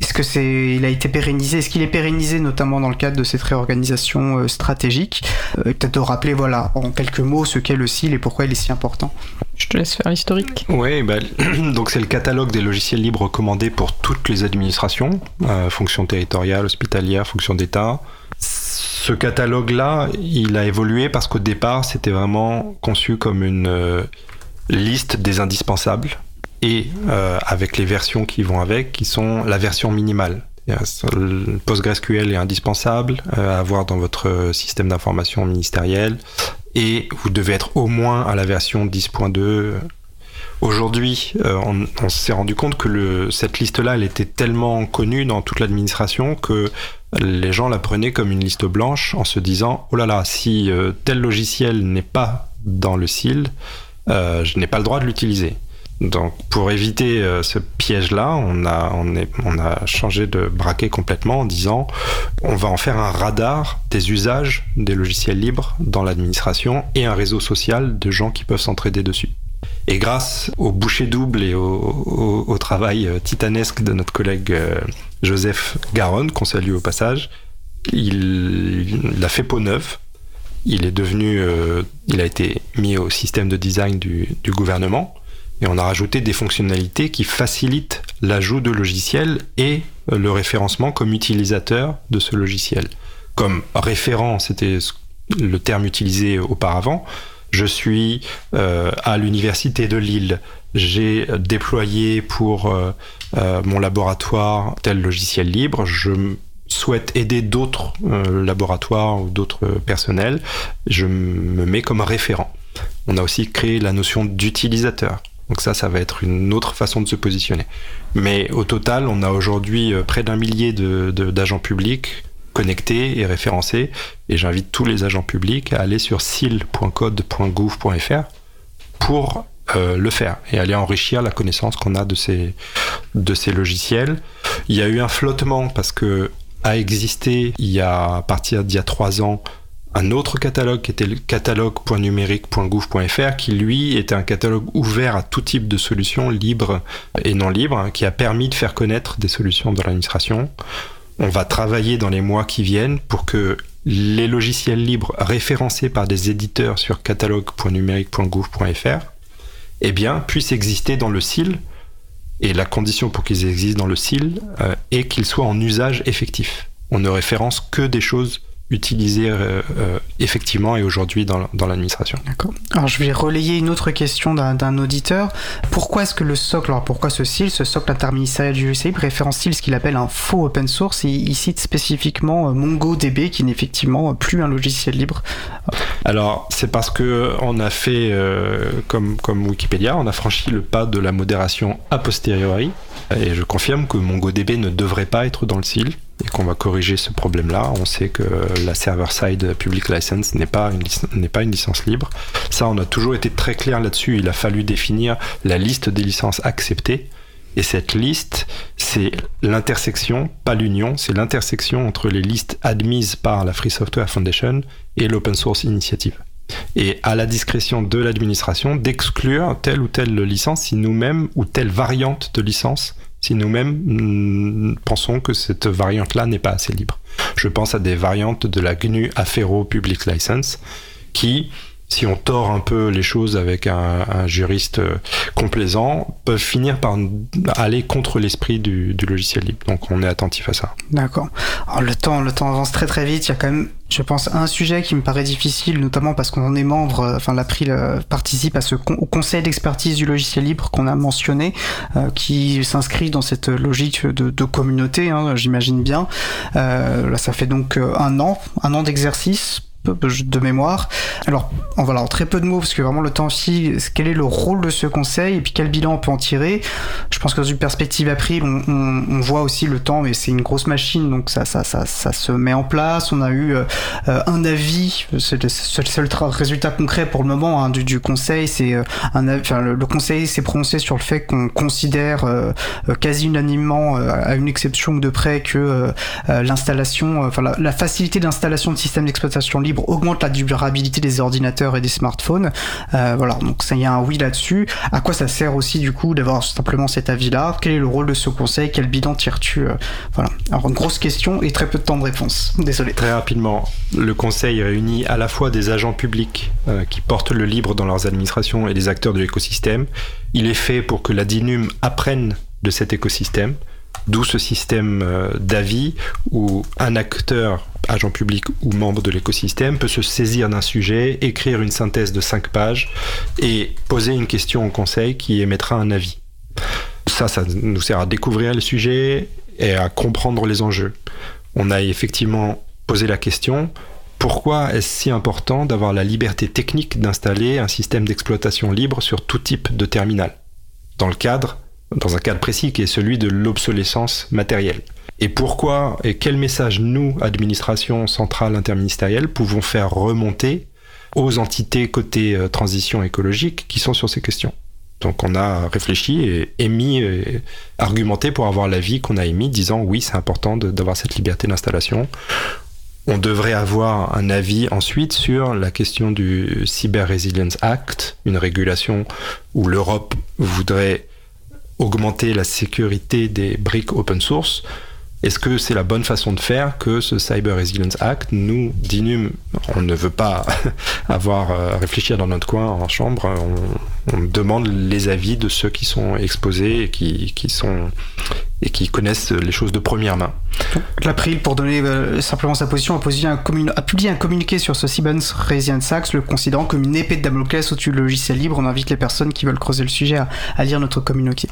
est-ce que c'est, il a été pérennisé? Est-ce qu'il est pérennisé notamment dans le cadre de cette réorganisation euh, stratégique? Euh, Peut-être de rappeler, voilà, en quelques mots, ce qu'est le CIL et pourquoi il est si important. Je te laisse faire l'historique. Oui, bah, donc c'est le catalogue des logiciels libres recommandés pour toutes les administrations, euh, fonctions territoriales, hospitalières, fonctions d'État. Ce catalogue-là, il a évolué parce qu'au départ, c'était vraiment conçu comme une liste des indispensables et euh, avec les versions qui vont avec, qui sont la version minimale. PostgreSQL est indispensable euh, à avoir dans votre système d'information ministériel et vous devez être au moins à la version 10.2. Aujourd'hui, euh, on, s'est rendu compte que cette liste-là, elle était tellement connue dans toute l'administration que les gens la prenaient comme une liste blanche en se disant oh là là, si tel logiciel n'est pas dans le SIL, je n'ai pas le droit de l'utiliser. Donc, pour éviter euh, ce piège-là, on a, changé de braquet complètement en disant on va en faire un radar des usages des logiciels libres dans l'administration et un réseau social de gens qui peuvent s'entraider dessus. Et grâce au boucher double et au, travail euh, titanesque de notre collègue euh, Joseph Garonne, qu'on salue au passage, il, il, a fait peau neuve. Il est devenu, il a été mis au système de design du gouvernement et on a rajouté des fonctionnalités qui facilitent l'ajout de logiciels et le référencement comme utilisateur de ce logiciel. Comme référent, c'était le terme utilisé auparavant, je suis euh, à l'université de Lille, j'ai déployé pour euh, euh, mon laboratoire tel logiciel libre, je souhaite aider d'autres euh, laboratoires ou d'autres personnels, je me mets comme référent. On a aussi créé la notion d'utilisateur. Donc ça, ça va être une autre façon de se positionner. Mais au total, on a aujourd'hui euh, près d'un millier d'agents publics connectés et référencés. Et j'invite tous les agents publics à aller sur sil.code.gouv.fr pour euh, le faire et aller enrichir la connaissance qu'on a de ces, de ces logiciels. Il y a eu un flottement parce que a existé il y a à partir d'il y a trois ans un autre catalogue qui était le catalogue.numérique.gouv.fr qui lui était un catalogue ouvert à tout type de solutions libres et non libres hein, qui a permis de faire connaître des solutions dans l'administration. On va travailler dans les mois qui viennent pour que les logiciels libres référencés par des éditeurs sur catalogue.numérique.gouv.fr eh bien, puissent exister dans le SIL. Et la condition pour qu'ils existent dans le SIL euh, est qu'ils soient en usage effectif. On ne référence que des choses utilisé euh, euh, effectivement et aujourd'hui dans, dans l'administration. D'accord. Alors je vais relayer une autre question d'un auditeur. Pourquoi est-ce que le socle, alors pourquoi ce SIL, ce socle interministériel du GCI, référence-t-il ce qu'il appelle un faux open source et il cite spécifiquement euh, MongoDB qui n'est effectivement plus un logiciel libre Alors c'est parce que on a fait, comme, comme Wikipédia, on a franchi le pas de la modération a posteriori et je confirme que MongoDB ne devrait pas être dans le SIL et qu'on va corriger ce problème-là. On sait que la server-side public license n'est pas, une, pas une licence libre. Ça, on a toujours été très clair là-dessus. Il a fallu définir la liste des licences acceptées. Et cette liste, c'est l'intersection, pas l'union, c'est l'intersection entre les listes admises par la Free Software Foundation et l'Open Source Initiative. Et à la discrétion de l'administration d'exclure telle ou telle licence si nous-mêmes ou telle variante de licence si nous-mêmes mm, pensons que cette variante-là n'est pas assez libre. Je pense à des variantes de la GNU Affero Public License qui, si on tord un peu les choses avec un, juriste euh, complaisant, peuvent finir par aller contre l'esprit du, logiciel libre. Donc on est attentif à ça. D'accord. Le temps, le temps avance très très vite. Il y a quand même, je pense, un sujet qui me paraît difficile, notamment parce qu'on est membre, euh, enfin l'April participe à ce au conseil d'expertise du logiciel libre qu'on a mentionné, euh, qui s'inscrit dans cette logique de, communauté, hein, j'imagine bien. Euh, là, ça fait donc un an, un an d'exercice de mémoire. Alors, on va en très peu de mots parce que vraiment le temps file. Quel est le rôle de ce conseil et puis quel bilan on peut en tirer? Je pense que dans une perspective April, on, on, voit aussi le temps, mais c'est une grosse machine, donc ça, ça, ça, ça, se met en place. On a eu euh, un avis, c'est le seul résultat concret pour le moment hein, du, du, conseil. C'est euh, un, enfin, le, conseil s'est prononcé sur le fait qu'on considère euh, quasi unanimement, à une exception de près, que l'installation, enfin la, la facilité d'installation de systèmes d'exploitation libre augmente la durabilité des ordinateurs et des smartphones. Euh, voilà, donc ça y a un oui là-dessus. À quoi ça sert aussi du coup d'avoir simplement cet avis-là? Quel est le rôle de ce conseil? Quel bilan tires-tu euh, Voilà. Alors une grosse question et très peu de temps de réponse. Désolé. Très rapidement, le conseil réunit à la fois des agents publics euh, qui portent le libre dans leurs administrations et des acteurs de l'écosystème. Il est fait pour que la DINUM apprenne de cet écosystème. D'où ce système d'avis où un acteur agent public ou membre de l'écosystème, peut se saisir d'un sujet, écrire une synthèse de 5 pages et poser une question au conseil qui émettra un avis. Ça, ça nous sert à découvrir le sujet et à comprendre les enjeux. On a effectivement posé la question, pourquoi est-ce si important d'avoir la liberté technique d'installer un système d'exploitation libre sur tout type de terminal? Dans le cadre, dans un cadre précis qui est celui de l'obsolescence matérielle. Et pourquoi et quel message nous, administration centrale interministérielle, pouvons faire remonter aux entités côté euh, transition écologique qui sont sur ces questions? Donc on a réfléchi et émis, et argumenté pour avoir l'avis qu'on a émis, disant oui c'est important d'avoir cette liberté d'installation. On devrait avoir un avis ensuite sur la question du Cyber Resilience Act, une régulation où l'Europe voudrait augmenter la sécurité des briques open source. Est-ce que c'est la bonne façon de faire que ce Cyber Resilience Act Nous, d'Inum, on ne veut pas avoir à réfléchir dans notre coin en chambre. On, demande les avis de ceux qui sont exposés et qui, sont et qui connaissent les choses de première main. L'April, pour donner euh, simplement sa position, a, publié un communiqué sur ce Cyber Resilience Act, le considérant comme une épée de Damoclès au-dessus du logiciel libre. On invite les personnes qui veulent creuser le sujet à, à lire notre communiqué.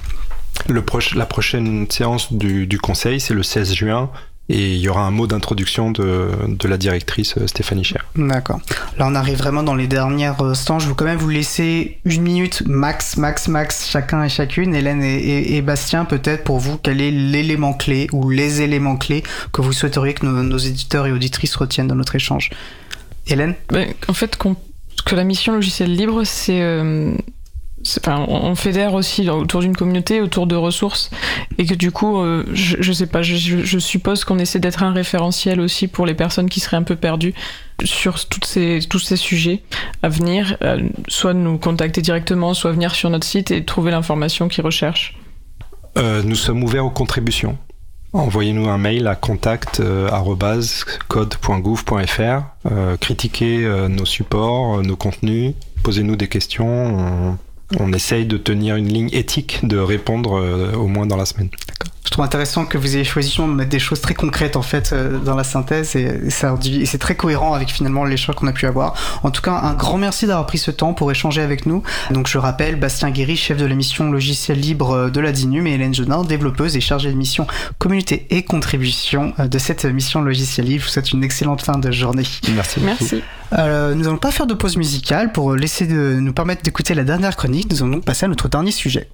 Le la prochaine séance du, du conseil, c'est le 16 juin. Et il y aura un mot d'introduction de, de, la directrice euh, Stéphanie Cher. D'accord. Là, on arrive vraiment dans les dernières instants. Je veux quand même vous laisser une minute max, max, max, chacun et chacune. Hélène et, et, Bastien, peut-être pour vous, quel est l'élément clé ou les éléments clés que vous souhaiteriez que nos, nos éditeurs et auditrices retiennent dans notre échange? Hélène? Ben, En fait, que la mission logiciel libre, c'est euh, On fédère aussi autour d'une communauté, autour de ressources, et que du coup, euh, je, je, sais pas, je, suppose qu'on essaie d'être un référentiel aussi pour les personnes qui seraient un peu perdues sur ces, tous ces sujets à venir, euh, soit nous contacter directement, soit venir sur notre site et trouver l'information qu'ils recherchent. Euh, nous sommes ouverts aux contributions. Envoyez-nous un mail à contact.code.gouv.fr, critiquez nos supports, nos contenus, posez-nous des questions. On on essaye de tenir une ligne éthique, de répondre euh, au moins dans la semaine. Je trouve intéressant que vous ayez choisi de mettre des choses très concrètes en fait euh, dans la synthèse et, c'est très cohérent avec finalement l'échange qu'on a pu avoir. En tout cas, un grand merci d'avoir pris ce temps pour échanger avec nous. Donc je rappelle, Bastien Guéry, chef de la mission logiciel libre euh, de la DINUM et Hélène Jeunin, développeuse et chargée de mission communauté et contribution de cette mission logiciel libre. Je vous souhaite une excellente fin de journée. Merci. Merci. Euh, nous allons pas faire de pause musicale pour laisser de, nous permettre d'écouter la dernière chronique. Nous allons donc passer à notre dernier sujet.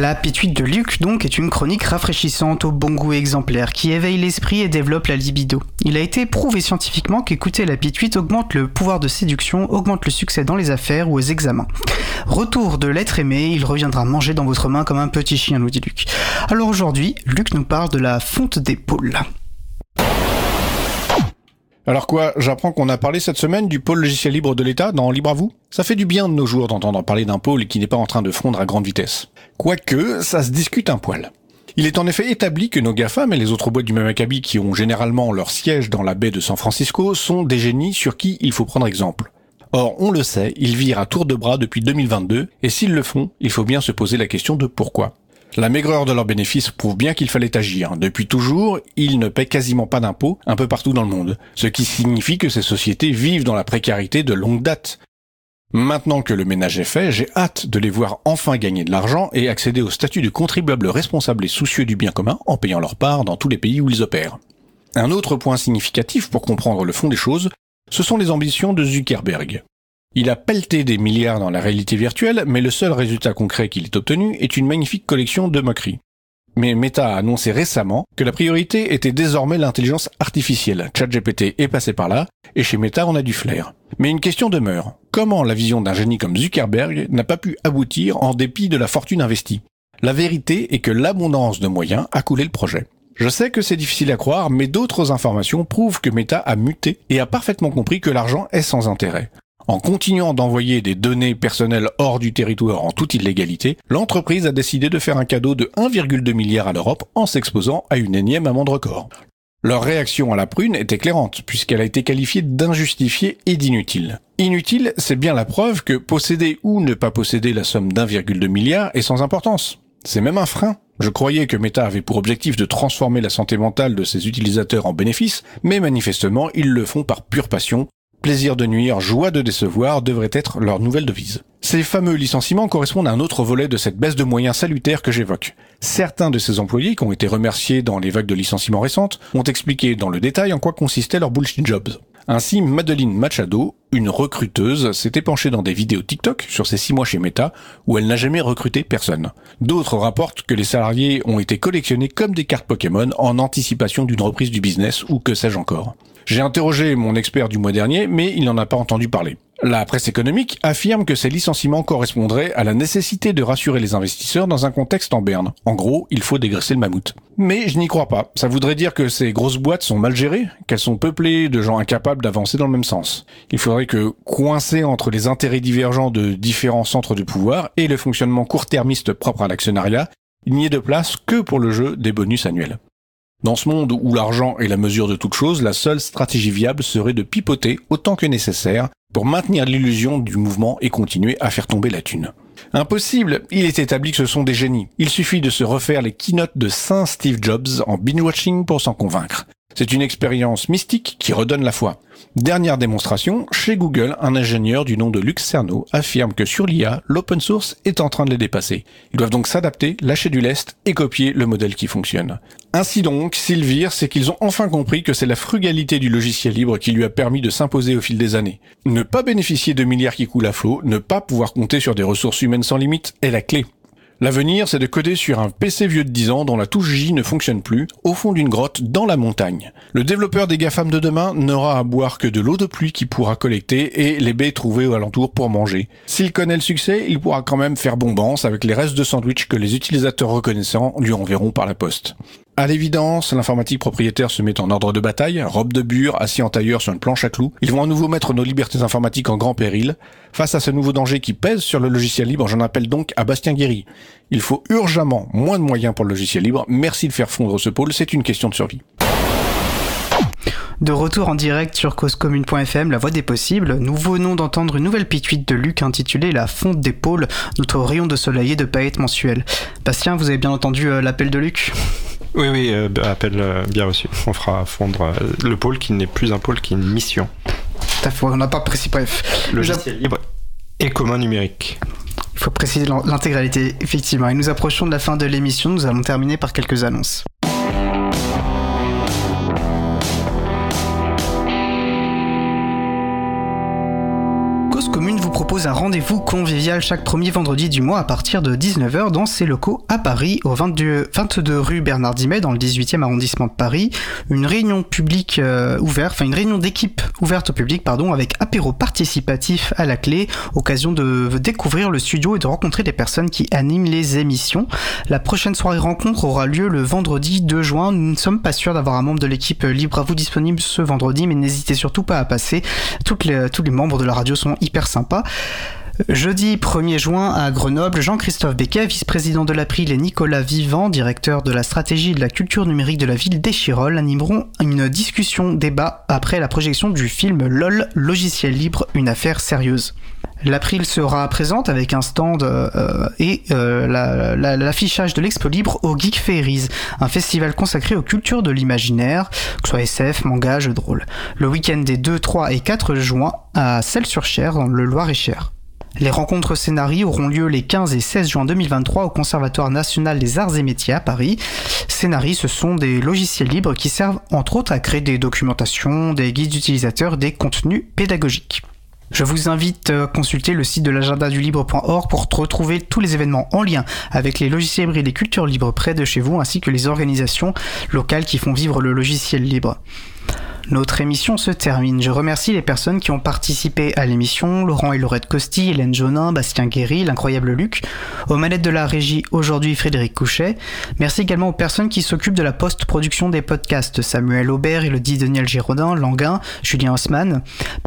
La pituite de Luc, donc, est une chronique rafraîchissante au bon goût exemplaire qui éveille l'esprit et développe la libido. Il a été prouvé scientifiquement qu'écouter la pituite augmente le pouvoir de séduction, augmente le succès dans les affaires ou aux examens. Retour de l'être aimé, il reviendra manger dans votre main comme un petit chien, nous dit Luc. Alors aujourd'hui, Luc nous parle de la fonte d'épaule. Alors quoi, j'apprends qu'on a parlé cette semaine du pôle logiciel libre de l'État dans Libre à vous? Ça fait du bien de nos jours d'entendre parler d'un pôle qui n'est pas en train de fondre à grande vitesse. Quoique, ça se discute un poil. Il est en effet établi que nos GAFAM et les autres boîtes du même acabit qui ont généralement leur siège dans la baie de San Francisco sont des génies sur qui il faut prendre exemple. Or, on le sait, ils virent à tour de bras depuis 2022, et s'ils le font, il faut bien se poser la question de pourquoi. La maigreur de leurs bénéfices prouve bien qu'il fallait agir. Depuis toujours, ils ne paient quasiment pas d'impôts un peu partout dans le monde, ce qui signifie que ces sociétés vivent dans la précarité de longue date. Maintenant que le ménage est fait, j'ai hâte de les voir enfin gagner de l'argent et accéder au statut de contribuable responsable et soucieux du bien commun en payant leur part dans tous les pays où ils opèrent. Un autre point significatif pour comprendre le fond des choses, ce sont les ambitions de Zuckerberg. Il a pelleté des milliards dans la réalité virtuelle, mais le seul résultat concret qu'il ait obtenu est une magnifique collection de moqueries. Mais Meta a annoncé récemment que la priorité était désormais l'intelligence artificielle. ChatGPT est passé par là, et chez Meta on a du flair. Mais une question demeure. Comment la vision d'un génie comme Zuckerberg n'a pas pu aboutir en dépit de la fortune investie? La vérité est que l'abondance de moyens a coulé le projet. Je sais que c'est difficile à croire, mais d'autres informations prouvent que Meta a muté et a parfaitement compris que l'argent est sans intérêt. En continuant d'envoyer des données personnelles hors du territoire en toute illégalité, l'entreprise a décidé de faire un cadeau de 1,2 milliard à l'Europe en s'exposant à une énième amende record. Leur réaction à la prune est éclairante, puisqu'elle a été qualifiée d'injustifiée et d'inutile. Inutile, c'est bien la preuve que posséder ou ne pas posséder la somme d'1,2 milliard est sans importance. C'est même un frein. Je croyais que Meta avait pour objectif de transformer la santé mentale de ses utilisateurs en bénéfice, mais manifestement ils le font par pure passion, Plaisir de nuire, joie de décevoir devrait être leur nouvelle devise. Ces fameux licenciements correspondent à un autre volet de cette baisse de moyens salutaire que j'évoque. Certains de ces employés qui ont été remerciés dans les vagues de licenciements récentes ont expliqué dans le détail en quoi consistait leur bullshit jobs. Ainsi, Madeline Machado, une recruteuse, s'était penchée dans des vidéos TikTok sur ses six mois chez Meta, où elle n'a jamais recruté personne. D'autres rapportent que les salariés ont été collectionnés comme des cartes Pokémon en anticipation d'une reprise du business ou que sais-je encore. J'ai interrogé mon expert du mois dernier, mais il n'en a pas entendu parler. La presse économique affirme que ces licenciements correspondraient à la nécessité de rassurer les investisseurs dans un contexte en berne. En gros, il faut dégraisser le mammouth. Mais je n'y crois pas. Ça voudrait dire que ces grosses boîtes sont mal gérées, qu'elles sont peuplées de gens incapables d'avancer dans le même sens. Il faudrait que, coincés entre les intérêts divergents de différents centres de pouvoir et le fonctionnement court-termiste propre à l'actionnariat, il n'y ait de place que pour le jeu des bonus annuels. Dans ce monde où l'argent est la mesure de toute chose, la seule stratégie viable serait de pipoter autant que nécessaire pour maintenir l'illusion du mouvement et continuer à faire tomber la thune. Impossible, il est établi que ce sont des génies. Il suffit de se refaire les keynotes de Saint Steve Jobs en binge-watching pour s'en convaincre. C'est une expérience mystique qui redonne la foi. Dernière démonstration, chez Google, un ingénieur du nom de Lux Cerno affirme que sur l'IA, l'open source est en train de les dépasser. Ils doivent donc s'adapter, lâcher du lest et copier le modèle qui fonctionne. Ainsi donc, s'ils virent, c'est qu'ils ont enfin compris que c'est la frugalité du logiciel libre qui lui a permis de s'imposer au fil des années. Ne pas bénéficier de milliards qui coulent à flot, ne pas pouvoir compter sur des ressources humaines sans limite est la clé. L'avenir, c'est de coder sur un PC vieux de 10 ans dont la touche J ne fonctionne plus, au fond d'une grotte dans la montagne. Le développeur des GAFAM de demain n'aura à boire que de l'eau de pluie qu'il pourra collecter et les baies trouvées aux alentours pour manger. S'il connaît le succès, il pourra quand même faire bombance avec les restes de sandwich que les utilisateurs reconnaissants lui enverront par la poste. À l'évidence, l'informatique propriétaire se met en ordre de bataille, robe de bure, assis en tailleur sur une planche à clous. Ils vont à nouveau mettre nos libertés informatiques en grand péril. Face à ce nouveau danger qui pèse sur le logiciel libre, j'en appelle donc à Bastien Guéry. Il faut urgemment moins de moyens pour le logiciel libre. Merci de faire fondre ce pôle, c'est une question de survie. De retour en direct sur causecommune.fm, la voix des possibles, nous venons d'entendre une nouvelle pituite de Luc intitulée La fonte des pôles, notre rayon de soleil et de paillettes mensuelles. Bastien, vous avez bien entendu euh, l'appel de Luc? Oui, oui, euh, appel euh, bien reçu. On fera fondre euh, le pôle qui n'est plus un pôle, qui est une mission. On n'a pas précisé, bref. Logiciel libre et commun numérique. Il faut préciser l'in- l'intégralité, effectivement. Et nous approchons de la fin de l'émission, nous allons terminer par quelques annonces. Cause Commune vous propose un rendez-vous convivial chaque premier vendredi du mois à partir de 19h dans ses locaux à Paris, au 22, 22 rue Bernard Dimet, dans le 18e arrondissement de Paris. Une réunion publique euh, ouverte, enfin une réunion d'équipe ouverte au public, pardon, avec apéro participatif à la clé, occasion de découvrir le studio et de rencontrer les personnes qui animent les émissions. La prochaine soirée rencontre aura lieu le vendredi 2 juin. Nous ne sommes pas sûrs d'avoir un membre de l'équipe libre à vous disponible ce vendredi, mais n'hésitez surtout pas à passer. Tous les membres de la radio sont sympas. Jeudi 1er juin à Grenoble, Jean-Christophe Becquet, vice-président de l'April et Nicolas Vivant, directeur de la stratégie de la culture numérique de la ville d'Échirol, animeront une discussion débat après la projection du film LOL, logiciel libre, une affaire sérieuse. L'April sera présente avec un stand euh, et euh, la- la- l'affichage de l'Expo Libre au Geek Fairies, un festival consacré aux cultures de l'imaginaire, que ce soit SF, manga, jeux de rôle. Le week-end des 2, 3 et 4 juin à Celles-sur-Cher, dans le Loir-et-Cher. Les rencontres scénarii auront lieu les 15 et 16 juin 2023 au Conservatoire national des arts et métiers à Paris. Scénarii, ce sont des logiciels libres qui servent entre autres à créer des documentations, des guides utilisateurs, des contenus pédagogiques. Je vous invite à consulter le site de l'agenda du libre.org pour retrouver tous les événements en lien avec les logiciels libres et les cultures libres près de chez vous ainsi que les organisations locales qui font vivre le logiciel libre. Notre émission se termine. Je remercie les personnes qui ont participé à l'émission, Laurent et Laurette Costi, Hélène Jonin, Bastien Guéry, l'incroyable Luc, aux manettes de la régie aujourd'hui Frédéric Couchet. Merci également aux personnes qui s'occupent de la post-production des podcasts, Samuel Aubert, Elodie Daniel Giraudin, Languin, Julien Haussmann,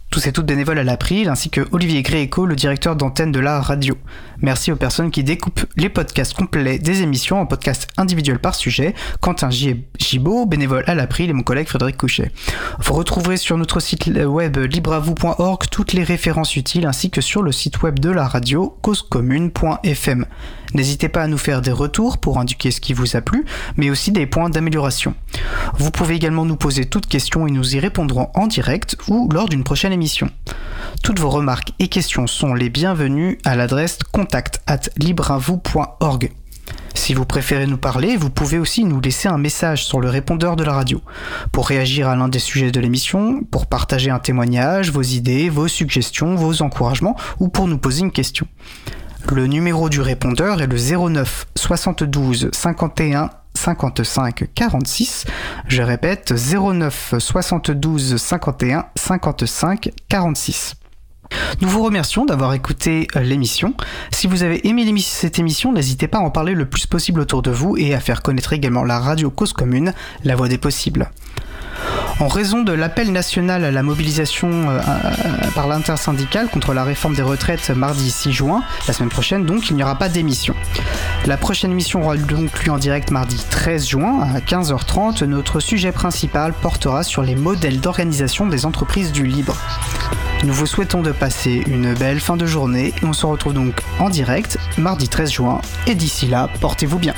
tous et toutes bénévoles à l'April, ainsi que Olivier Gréco, le directeur d'antenne de la radio. Merci aux personnes qui découpent les podcasts complets des émissions en podcasts individuels par sujet, Quentin Gibaud, bénévole à l'April et mon collègue Frédéric Couchet. Vous retrouverez sur notre site web libravou.org toutes les références utiles ainsi que sur le site web de la radio causecommune.fm. N'hésitez pas à nous faire des retours pour indiquer ce qui vous a plu, mais aussi des points d'amélioration. Vous pouvez également nous poser toutes questions et nous y répondrons en direct ou lors d'une prochaine émission. Toutes vos remarques et questions sont les bienvenues à l'adresse contact at libravou.org. Si vous préférez nous parler, vous pouvez aussi nous laisser un message sur le répondeur de la radio. Pour réagir à l'un des sujets de l'émission, pour partager un témoignage, vos idées, vos suggestions, vos encouragements ou pour nous poser une question. Le numéro du répondeur est le 09 72 51 55 46. Je répète 09 72 51 55 46. Nous vous remercions d'avoir écouté euh, l'émission. Si vous avez aimé cette émission, n'hésitez pas à en parler le plus possible autour de vous et à faire connaître également la radio Cause Commune, la voix des possibles. En raison de l'appel national à la mobilisation euh, par l'intersyndicale contre la réforme des retraites mardi 6 juin, la semaine prochaine donc, il n'y aura pas d'émission. La prochaine émission aura donc lieu en direct mardi 13 juin à 15h30. Notre sujet principal portera sur les modèles d'organisation des entreprises du libre. Nous vous souhaitons de passer une belle fin de journée et on se retrouve donc en direct mardi 13 juin et d'ici là, portez-vous bien.